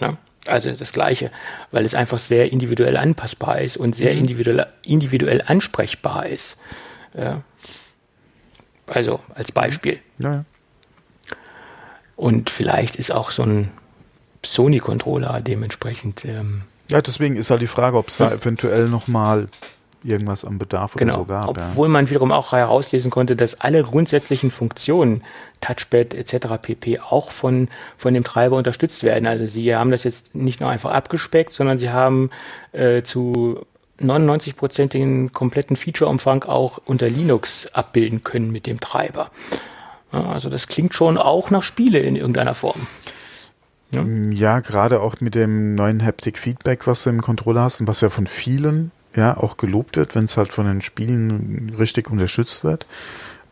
Ne? Also das gleiche, weil es einfach sehr individuell anpassbar ist und sehr mhm. individuell, individuell ansprechbar ist. Ja. Also als Beispiel. Ja, ja. Und vielleicht ist auch so ein Sony-Controller dementsprechend. Ähm, ja, deswegen ist halt die Frage, ob es da eventuell nochmal irgendwas am Bedarf genau, oder so gab. Obwohl ja. man wiederum auch herauslesen konnte, dass alle grundsätzlichen Funktionen, Touchpad etc. pp. auch von, von dem Treiber unterstützt werden. Also sie haben das jetzt nicht nur einfach abgespeckt, sondern sie haben äh, zu 99 Prozent den kompletten Featureumfang auch unter Linux abbilden können mit dem Treiber. Also das klingt schon auch nach Spiele in irgendeiner Form. Ja, ja gerade auch mit dem neuen Haptic Feedback, was du im Controller hast und was ja von vielen ja auch gelobt wird, wenn es halt von den Spielen richtig unterstützt wird.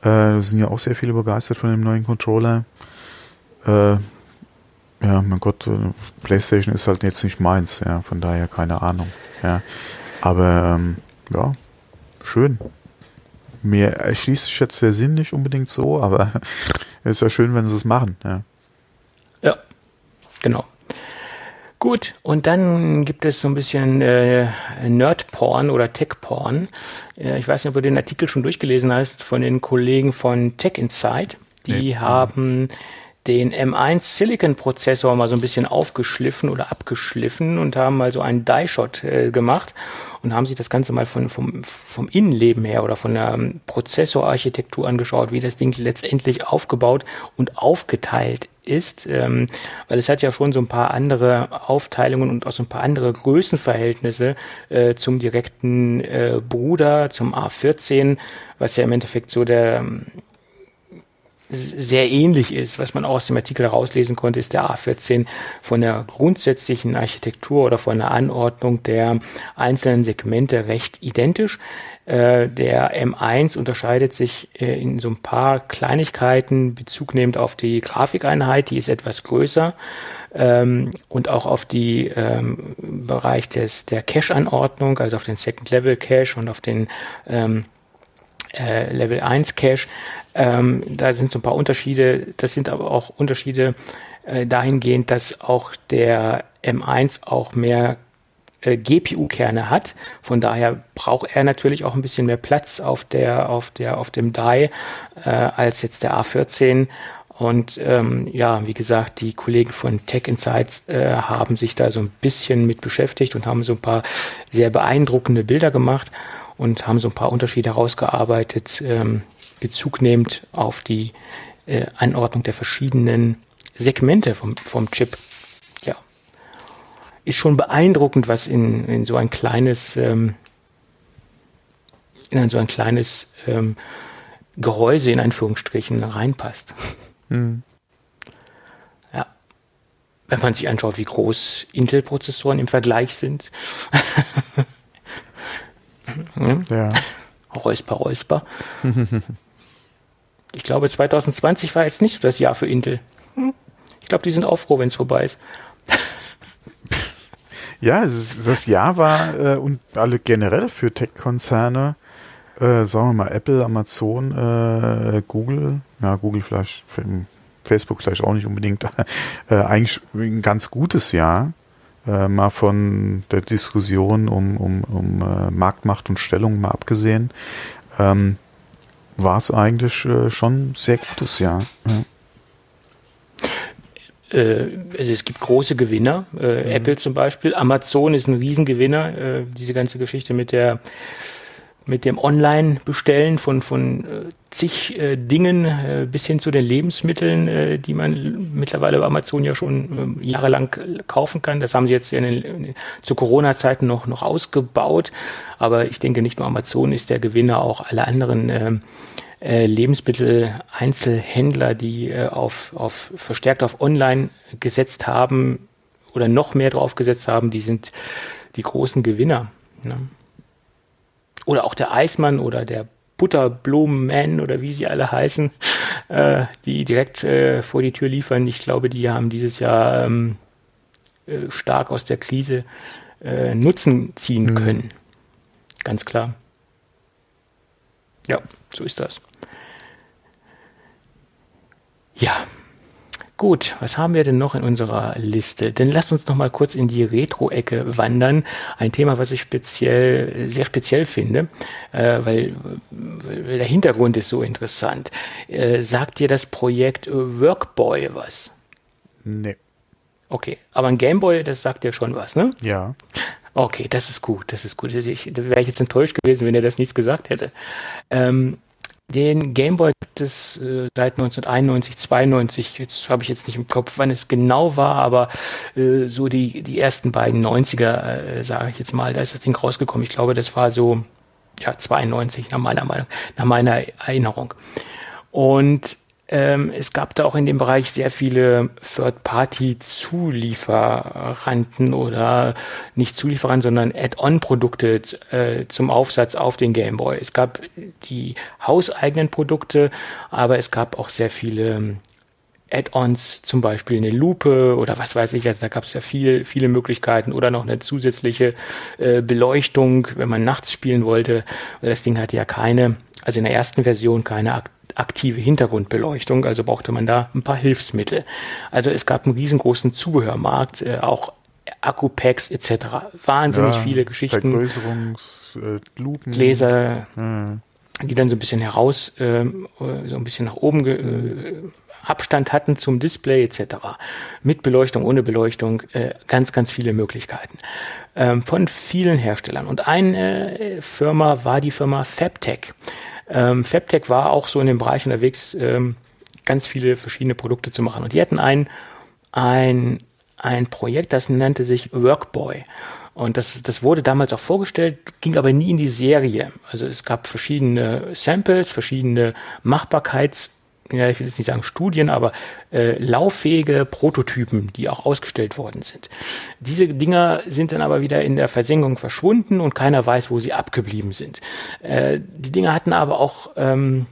Äh, sind ja auch sehr viele begeistert von dem neuen Controller. Äh, ja, mein Gott, äh, PlayStation ist halt jetzt nicht meins, ja, von daher keine Ahnung. Ja, aber ähm, ja, schön mir erschließt sich jetzt der Sinn nicht unbedingt so, aber es ist ja schön, wenn sie es machen. Ja, ja genau. Gut, und dann gibt es so ein bisschen äh, Nerd-Porn oder Tech-Porn. Äh, ich weiß nicht, ob du den Artikel schon durchgelesen hast von den Kollegen von Tech Insight. Die nee. haben den M1 Silicon Prozessor mal so ein bisschen aufgeschliffen oder abgeschliffen und haben mal so einen Die-Shot äh, gemacht und haben sich das Ganze mal von, vom, vom Innenleben her oder von der ähm, Prozessorarchitektur angeschaut, wie das Ding letztendlich aufgebaut und aufgeteilt ist, ähm, weil es hat ja schon so ein paar andere Aufteilungen und auch so ein paar andere Größenverhältnisse äh, zum direkten äh, Bruder, zum A14, was ja im Endeffekt so der ähm, sehr ähnlich ist, was man auch aus dem Artikel herauslesen konnte, ist der A14 von der grundsätzlichen Architektur oder von der Anordnung der einzelnen Segmente recht identisch. Äh, der M1 unterscheidet sich äh, in so ein paar Kleinigkeiten, Bezug nehmend auf die Grafikeinheit, die ist etwas größer ähm, und auch auf die ähm, Bereich des der Cache-Anordnung, also auf den Second Level Cache und auf den ähm, äh, Level 1 Cache. Ähm, da sind so ein paar Unterschiede. Das sind aber auch Unterschiede äh, dahingehend, dass auch der M1 auch mehr äh, GPU-Kerne hat. Von daher braucht er natürlich auch ein bisschen mehr Platz auf der, auf der, auf dem Die äh, als jetzt der A14. Und ähm, ja, wie gesagt, die Kollegen von Tech Insights äh, haben sich da so ein bisschen mit beschäftigt und haben so ein paar sehr beeindruckende Bilder gemacht und haben so ein paar Unterschiede herausgearbeitet, ähm, Bezug nehmend auf die äh, Anordnung der verschiedenen Segmente vom, vom Chip. Ja. Ist schon beeindruckend, was in, in so ein kleines, ähm, in ein so ein kleines ähm, Gehäuse in Anführungsstrichen reinpasst. Mhm. Ja. Wenn man sich anschaut, wie groß Intel-Prozessoren im Vergleich sind. ja. Räusper, Räusper. ich glaube, 2020 war jetzt nicht das Jahr für Intel. Hm. Ich glaube, die sind auch froh, wenn es vorbei ist. ja, ist, das Jahr war äh, und alle generell für Tech-Konzerne, äh, sagen wir mal Apple, Amazon, äh, Google, ja, Google vielleicht, Facebook vielleicht auch nicht unbedingt, äh, eigentlich ein ganz gutes Jahr. Äh, mal von der Diskussion um, um, um äh, Marktmacht und Stellung mal abgesehen. Ähm, war es eigentlich äh, schon sehr gutes Jahr. Ja. Äh, also es gibt große Gewinner, äh, mhm. Apple zum Beispiel, Amazon ist ein Riesengewinner, äh, diese ganze Geschichte mit der mit dem Online-Bestellen von, von äh, zig äh, Dingen äh, bis hin zu den Lebensmitteln, äh, die man mittlerweile bei Amazon ja schon äh, jahrelang kaufen kann. Das haben sie jetzt in den, in, zu Corona-Zeiten noch, noch ausgebaut. Aber ich denke, nicht nur Amazon ist der Gewinner, auch alle anderen äh, äh, Lebensmittel-Einzelhändler, die äh, auf, auf verstärkt auf Online gesetzt haben oder noch mehr drauf gesetzt haben, die sind die großen Gewinner. Ne? Oder auch der Eismann oder der Butterblumenman oder wie sie alle heißen, äh, die direkt äh, vor die Tür liefern. Ich glaube, die haben dieses Jahr ähm, äh, stark aus der Krise äh, Nutzen ziehen mhm. können. Ganz klar. Ja, so ist das. Ja, Gut, was haben wir denn noch in unserer Liste? Denn lasst uns noch mal kurz in die Retro-Ecke wandern. Ein Thema, was ich speziell, sehr speziell finde, äh, weil, weil, der Hintergrund ist so interessant. Äh, sagt dir das Projekt Workboy was? Nee. Okay, aber ein Gameboy, das sagt dir schon was, ne? Ja. Okay, das ist gut, das ist gut. Ich, da wäre ich jetzt enttäuscht gewesen, wenn er das nichts gesagt hätte. Ähm, den Gameboy gibt es äh, seit 1991, 92. Jetzt habe ich jetzt nicht im Kopf, wann es genau war, aber äh, so die die ersten beiden 90er, äh, sage ich jetzt mal, da ist das Ding rausgekommen. Ich glaube, das war so ja 92 nach meiner Meinung, nach meiner Erinnerung. Und ähm, es gab da auch in dem Bereich sehr viele Third-Party-Zulieferanten oder nicht Zulieferanten, sondern Add-on-Produkte äh, zum Aufsatz auf den Game Boy. Es gab die hauseigenen Produkte, aber es gab auch sehr viele ähm, Add-ons, zum Beispiel eine Lupe oder was weiß ich, also da gab es ja viel, viele Möglichkeiten oder noch eine zusätzliche äh, Beleuchtung, wenn man nachts spielen wollte. Das Ding hatte ja keine, also in der ersten Version keine aktive Hintergrundbeleuchtung, also brauchte man da ein paar Hilfsmittel. Also es gab einen riesengroßen Zubehörmarkt, äh, auch Akkupacks etc. Wahnsinnig ja, viele Geschichten. Vergrößerungs, äh. Gläser, ja. die dann so ein bisschen heraus, äh, so ein bisschen nach oben äh, Abstand hatten zum Display etc. Mit Beleuchtung, ohne Beleuchtung, äh, ganz, ganz viele Möglichkeiten ähm, von vielen Herstellern. Und eine äh, Firma war die Firma Fabtech. Ähm, Fabtech war auch so in dem Bereich unterwegs, ähm, ganz viele verschiedene Produkte zu machen. Und die hatten ein, ein, ein Projekt, das nannte sich Workboy. Und das, das wurde damals auch vorgestellt, ging aber nie in die Serie. Also es gab verschiedene Samples, verschiedene Machbarkeits- ja, ich will jetzt nicht sagen Studien, aber äh, lauffähige Prototypen, die auch ausgestellt worden sind. Diese Dinger sind dann aber wieder in der Versenkung verschwunden und keiner weiß, wo sie abgeblieben sind. Äh, die Dinger hatten aber auch ähm,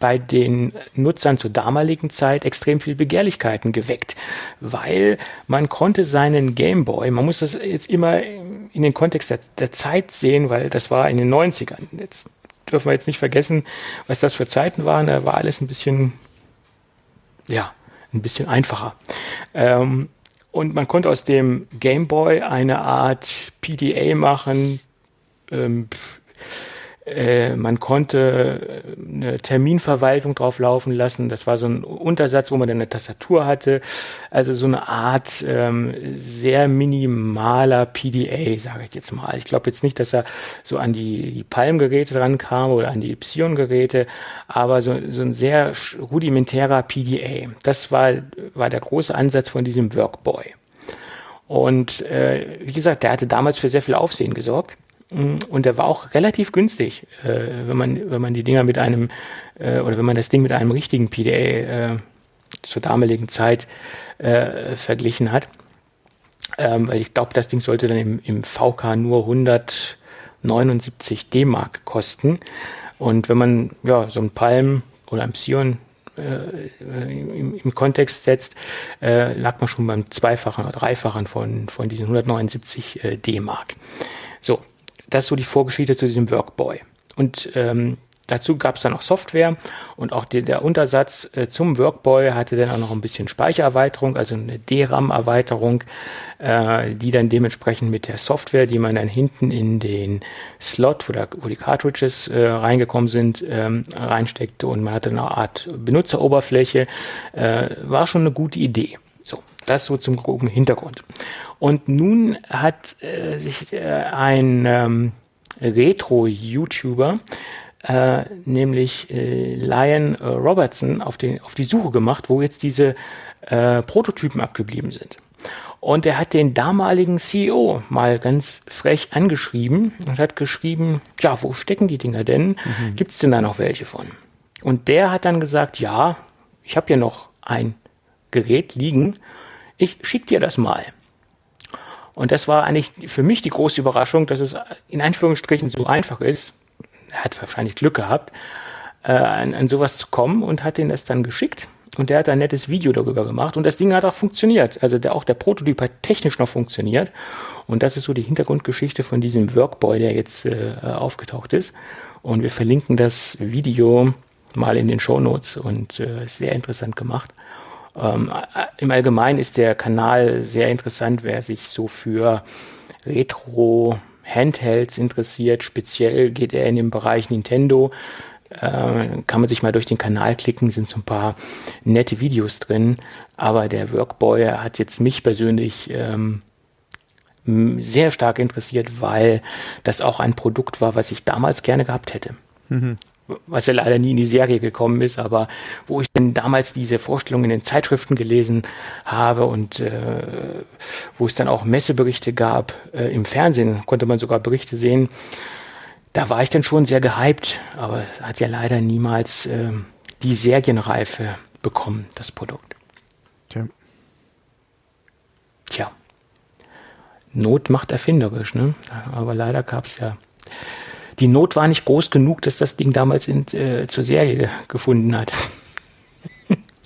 bei den Nutzern zur damaligen Zeit extrem viel Begehrlichkeiten geweckt, weil man konnte seinen Gameboy, man muss das jetzt immer in den Kontext der, der Zeit sehen, weil das war in den 90ern. Jetzt dürfen wir jetzt nicht vergessen, was das für Zeiten waren. Da war alles ein bisschen, ja, ein bisschen einfacher. Ähm, und man konnte aus dem Game Boy eine Art PDA machen, ähm, äh, man konnte äh, eine Terminverwaltung drauf laufen lassen. Das war so ein Untersatz, wo man dann eine Tastatur hatte. Also so eine Art ähm, sehr minimaler PDA, sage ich jetzt mal. Ich glaube jetzt nicht, dass er so an die, die Palm-Geräte dran kam oder an die Epsilon-Geräte, aber so, so ein sehr rudimentärer PDA. Das war, war der große Ansatz von diesem Workboy. Und äh, wie gesagt, der hatte damals für sehr viel Aufsehen gesorgt. Mm, und der war auch relativ günstig, äh, wenn man wenn man die Dinger mit einem äh, oder wenn man das Ding mit einem richtigen PDA äh, zur damaligen Zeit äh, verglichen hat. Ähm, weil ich glaube, das Ding sollte dann im, im VK nur 179 D-Mark kosten. Und wenn man ja so ein Palm oder ein Psion äh, im, im, Kontext setzt, äh, lag man schon beim Zweifachen oder Dreifachen von, von diesen 179 äh, D-Mark. So, das ist so die Vorgeschichte zu diesem Workboy. Und ähm, dazu gab es dann auch Software und auch die, der Untersatz äh, zum Workboy hatte dann auch noch ein bisschen Speichererweiterung, also eine DRAM-Erweiterung, äh, die dann dementsprechend mit der Software, die man dann hinten in den Slot, wo, der, wo die Cartridges äh, reingekommen sind, ähm, reinsteckte und man hatte eine Art Benutzeroberfläche, äh, war schon eine gute Idee. Das so zum groben Hintergrund. Und nun hat äh, sich äh, ein ähm, Retro-YouTuber, äh, nämlich äh, Lion Robertson, auf, den, auf die Suche gemacht, wo jetzt diese äh, Prototypen abgeblieben sind. Und er hat den damaligen CEO mal ganz frech angeschrieben und hat geschrieben, ja, wo stecken die Dinger denn? Mhm. Gibt es denn da noch welche von? Und der hat dann gesagt, ja, ich habe hier noch ein Gerät liegen, ich schick dir das mal. Und das war eigentlich für mich die große Überraschung, dass es in Anführungsstrichen so einfach ist. Er hat wahrscheinlich Glück gehabt, äh, an, an sowas zu kommen und hat ihn das dann geschickt. Und der hat ein nettes Video darüber gemacht und das Ding hat auch funktioniert. Also der, auch der Prototyp hat technisch noch funktioniert. Und das ist so die Hintergrundgeschichte von diesem Workboy, der jetzt äh, aufgetaucht ist. Und wir verlinken das Video mal in den Show Notes und äh, sehr interessant gemacht. Ähm, Im Allgemeinen ist der Kanal sehr interessant, wer sich so für Retro Handhelds interessiert. Speziell geht er in den Bereich Nintendo. Äh, kann man sich mal durch den Kanal klicken, sind so ein paar nette Videos drin. Aber der Workboy hat jetzt mich persönlich ähm, sehr stark interessiert, weil das auch ein Produkt war, was ich damals gerne gehabt hätte. Mhm was ja leider nie in die Serie gekommen ist, aber wo ich dann damals diese Vorstellung in den Zeitschriften gelesen habe und äh, wo es dann auch Messeberichte gab, äh, im Fernsehen konnte man sogar Berichte sehen, da war ich dann schon sehr gehypt, aber hat ja leider niemals äh, die Serienreife bekommen, das Produkt. Tja. Tja. Not macht erfinderisch, ne? Aber leider gab es ja die Not war nicht groß genug, dass das Ding damals in, äh, zur Serie gefunden hat.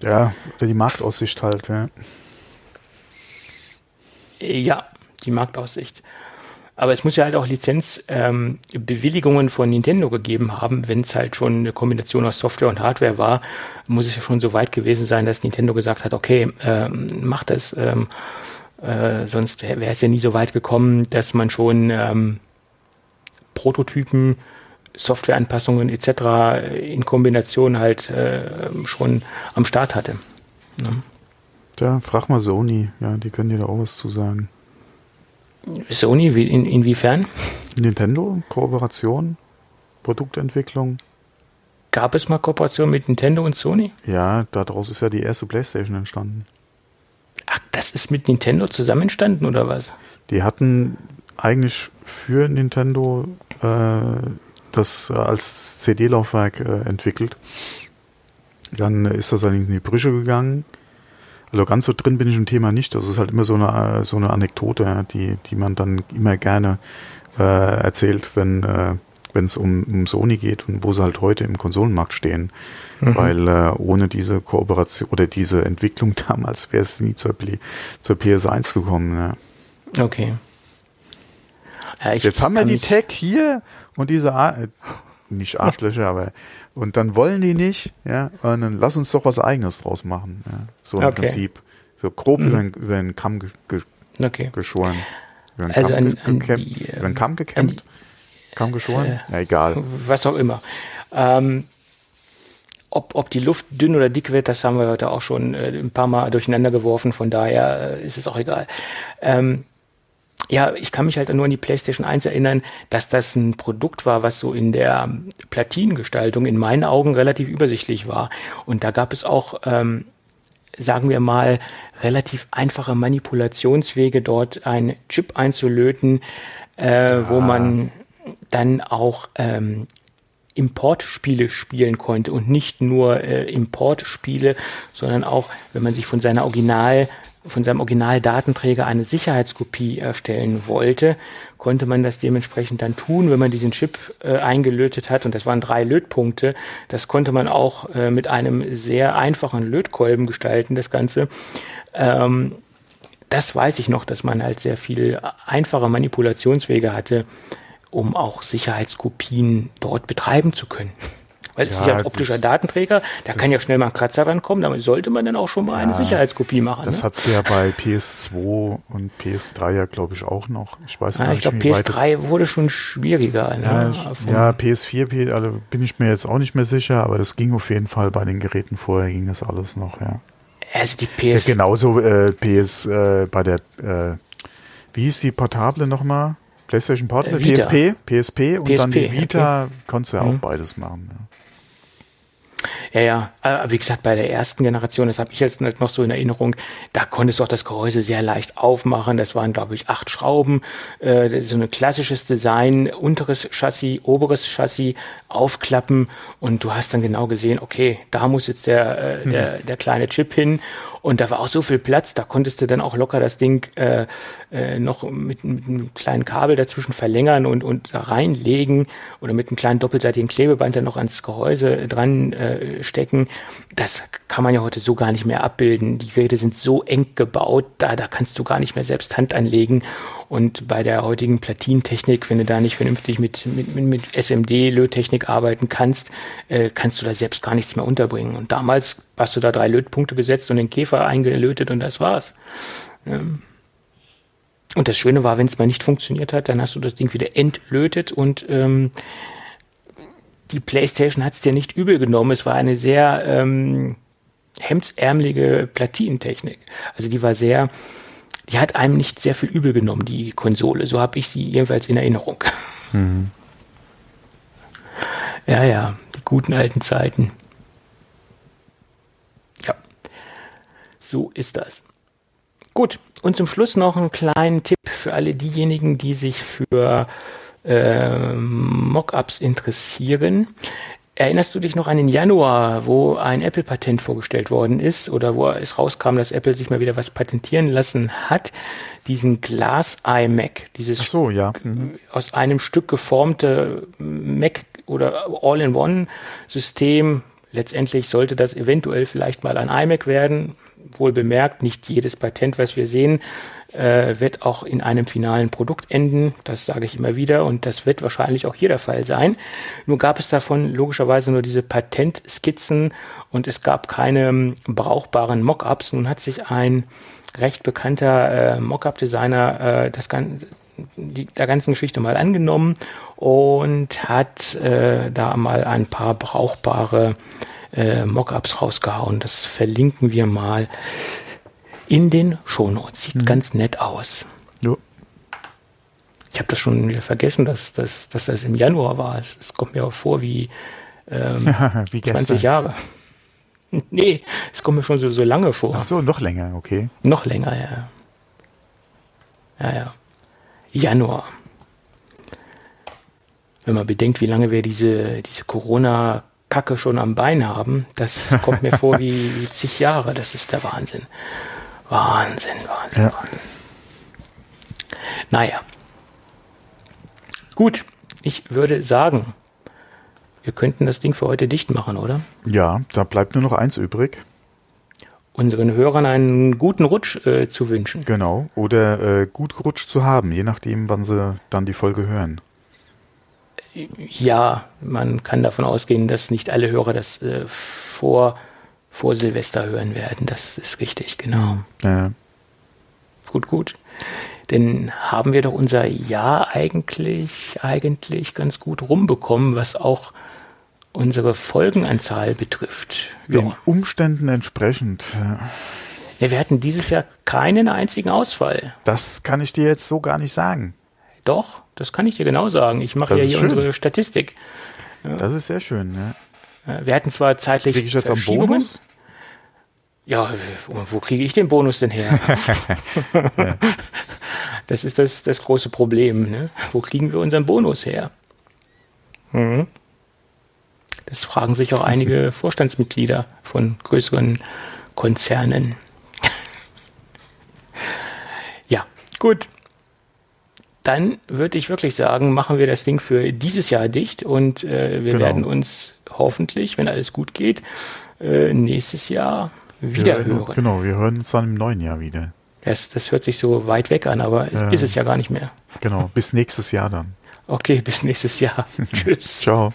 Ja, oder die Marktaussicht halt, ja. Ja, die Marktaussicht. Aber es muss ja halt auch Lizenzbewilligungen ähm, von Nintendo gegeben haben, wenn es halt schon eine Kombination aus Software und Hardware war, muss es ja schon so weit gewesen sein, dass Nintendo gesagt hat, okay, ähm, macht das, ähm, äh, sonst wäre es ja nie so weit gekommen, dass man schon ähm, Prototypen, Softwareanpassungen etc. in Kombination halt äh, schon am Start hatte. Ne? Ja, frag mal Sony. Ja, die können dir da auch was zu sagen. Sony, wie, in, inwiefern? Nintendo, Kooperation, Produktentwicklung. Gab es mal Kooperation mit Nintendo und Sony? Ja, daraus ist ja die erste Playstation entstanden. Ach, das ist mit Nintendo zusammen entstanden oder was? Die hatten eigentlich für Nintendo äh, das als CD-Laufwerk äh, entwickelt. Dann ist das allerdings in die Brüche gegangen. Also ganz so drin bin ich im Thema nicht. Das ist halt immer so eine, so eine Anekdote, die, die man dann immer gerne äh, erzählt, wenn äh, wenn es um, um Sony geht und wo sie halt heute im Konsolenmarkt stehen. Mhm. Weil äh, ohne diese Kooperation oder diese Entwicklung damals wäre es nie zur, zur PS1 gekommen. Ja. Okay. Ja, Jetzt haben wir die Tech hier und diese Ar äh, nicht Arschlöcher, aber und dann wollen die nicht, ja, und dann lass uns doch was eigenes draus machen. Ja. So im okay. Prinzip. So grob mhm. über, den, über den Kamm ge, ge, okay. geschoren. Über den also Kamm, an, an gekämmt, die, über den Kamm gekämmt. Kamm geschoren? Äh, Na egal. Was auch immer. Ähm, ob, ob die Luft dünn oder dick wird, das haben wir heute auch schon äh, ein paar Mal durcheinander geworfen, von daher äh, ist es auch egal. Ähm, ja, ich kann mich halt nur an die PlayStation 1 erinnern, dass das ein Produkt war, was so in der Platinengestaltung in meinen Augen relativ übersichtlich war. Und da gab es auch, ähm, sagen wir mal, relativ einfache Manipulationswege, dort einen Chip einzulöten, äh, ja. wo man dann auch ähm, Importspiele spielen konnte und nicht nur äh, Importspiele, sondern auch, wenn man sich von seiner Original von seinem Originaldatenträger eine Sicherheitskopie erstellen wollte, konnte man das dementsprechend dann tun, wenn man diesen Chip äh, eingelötet hat. Und das waren drei Lötpunkte. Das konnte man auch äh, mit einem sehr einfachen Lötkolben gestalten, das Ganze. Ähm, das weiß ich noch, dass man halt sehr viel einfache Manipulationswege hatte, um auch Sicherheitskopien dort betreiben zu können. Weil es ja, ist ja ein optischer Datenträger, da kann ja schnell mal ein Kratzer rankommen, damit sollte man dann auch schon mal ja, eine Sicherheitskopie machen. Das ne? hat es ja bei PS2 und PS3 ja, glaube ich, auch noch. Ich weiß ja, nicht, ich glaube, PS3 wurde schon schwieriger. Ne? Ja, ja, PS4, also bin ich mir jetzt auch nicht mehr sicher, aber das ging auf jeden Fall bei den Geräten vorher, ging das alles noch, ja. Also die PS. Ja, genauso äh, PS äh, bei der, äh, wie hieß die Portable nochmal? PlayStation Portable, äh, PSP, PSP und PSP, dann die Vita, okay. konntest du ja auch mhm. beides machen. Ja. Ja, ja, aber wie gesagt, bei der ersten Generation, das habe ich jetzt noch so in Erinnerung, da konntest du auch das Gehäuse sehr leicht aufmachen. Das waren, glaube ich, acht Schrauben, äh, so ein klassisches Design, unteres Chassis, oberes Chassis, aufklappen. Und du hast dann genau gesehen, okay, da muss jetzt der, äh, der, der kleine Chip hin und da war auch so viel Platz, da konntest du dann auch locker das Ding äh, äh, noch mit, mit einem kleinen Kabel dazwischen verlängern und, und reinlegen oder mit einem kleinen doppelseitigen Klebeband dann noch ans Gehäuse dran äh, stecken. Das kann man ja heute so gar nicht mehr abbilden. Die Geräte sind so eng gebaut, da, da kannst du gar nicht mehr selbst Hand anlegen. Und bei der heutigen Platinentechnik, wenn du da nicht vernünftig mit, mit, mit SMD-Löttechnik arbeiten kannst, äh, kannst du da selbst gar nichts mehr unterbringen. Und damals hast du da drei Lötpunkte gesetzt und den Käfer eingelötet und das war's. Ähm und das Schöne war, wenn es mal nicht funktioniert hat, dann hast du das Ding wieder entlötet und ähm, die PlayStation hat es dir nicht übel genommen. Es war eine sehr ähm, hemdsärmelige Platinentechnik. Also die war sehr, die hat einem nicht sehr viel übel genommen, die Konsole. So habe ich sie jedenfalls in Erinnerung. Mhm. Ja, ja, die guten alten Zeiten. So ist das. Gut, und zum Schluss noch einen kleinen Tipp für alle diejenigen, die sich für äh, Mockups interessieren. Erinnerst du dich noch an den Januar, wo ein Apple-Patent vorgestellt worden ist oder wo es rauskam, dass Apple sich mal wieder was patentieren lassen hat? Diesen Glas iMac, dieses so, ja. Mhm. aus einem Stück geformte Mac oder All-in-One-System. Letztendlich sollte das eventuell vielleicht mal ein iMac werden. Wohl bemerkt, nicht jedes Patent, was wir sehen, äh, wird auch in einem finalen Produkt enden. Das sage ich immer wieder und das wird wahrscheinlich auch hier der Fall sein. Nur gab es davon logischerweise nur diese Patentskizzen und es gab keine ähm, brauchbaren Mockups. Nun hat sich ein recht bekannter äh, Mockup-Designer äh, das Ganze die, der ganzen Geschichte mal angenommen und hat äh, da mal ein paar brauchbare äh, Mockups rausgehauen. Das verlinken wir mal in den Shownotes. Sieht mhm. ganz nett aus. Ja. Ich habe das schon wieder vergessen, dass, dass, dass das im Januar war. Es kommt mir auch vor wie, ähm, wie 20 Jahre. nee, es kommt mir schon so, so lange vor. Ach so, noch länger, okay. Noch länger, ja. Ja, ja. Januar. Wenn man bedenkt, wie lange wir diese, diese Corona-Kacke schon am Bein haben, das kommt mir vor wie, wie zig Jahre. Das ist der Wahnsinn. Wahnsinn, Wahnsinn, ja. Wahnsinn. Naja. Gut, ich würde sagen, wir könnten das Ding für heute dicht machen, oder? Ja, da bleibt nur noch eins übrig. Unseren Hörern einen guten Rutsch äh, zu wünschen. Genau, oder äh, gut gerutscht zu haben, je nachdem, wann sie dann die Folge hören. Ja, man kann davon ausgehen, dass nicht alle Hörer das äh, vor, vor Silvester hören werden. Das ist richtig, genau. Ja. Gut, gut. Denn haben wir doch unser Jahr eigentlich, eigentlich ganz gut rumbekommen, was auch unsere Folgenanzahl betrifft. Den ja. Umständen entsprechend. Ja, wir hatten dieses Jahr keinen einzigen Ausfall. Das kann ich dir jetzt so gar nicht sagen. Doch, das kann ich dir genau sagen. Ich mache ja hier schön. unsere Statistik. Ja. Das ist sehr schön. Ja. Wir hatten zwar zeitlich Kriege ich jetzt am Bonus? Ja, wo kriege ich den Bonus denn her? ja. Das ist das, das große Problem. Ne? Wo kriegen wir unseren Bonus her? Mhm. Das fragen sich auch einige Vorstandsmitglieder von größeren Konzernen. ja, gut. Dann würde ich wirklich sagen, machen wir das Ding für dieses Jahr dicht und äh, wir genau. werden uns hoffentlich, wenn alles gut geht, äh, nächstes Jahr wieder wir, hören. Genau, wir hören uns dann im neuen Jahr wieder. Das, das hört sich so weit weg an, aber äh, ist es ja gar nicht mehr. Genau, bis nächstes Jahr dann. Okay, bis nächstes Jahr. Tschüss. Ciao.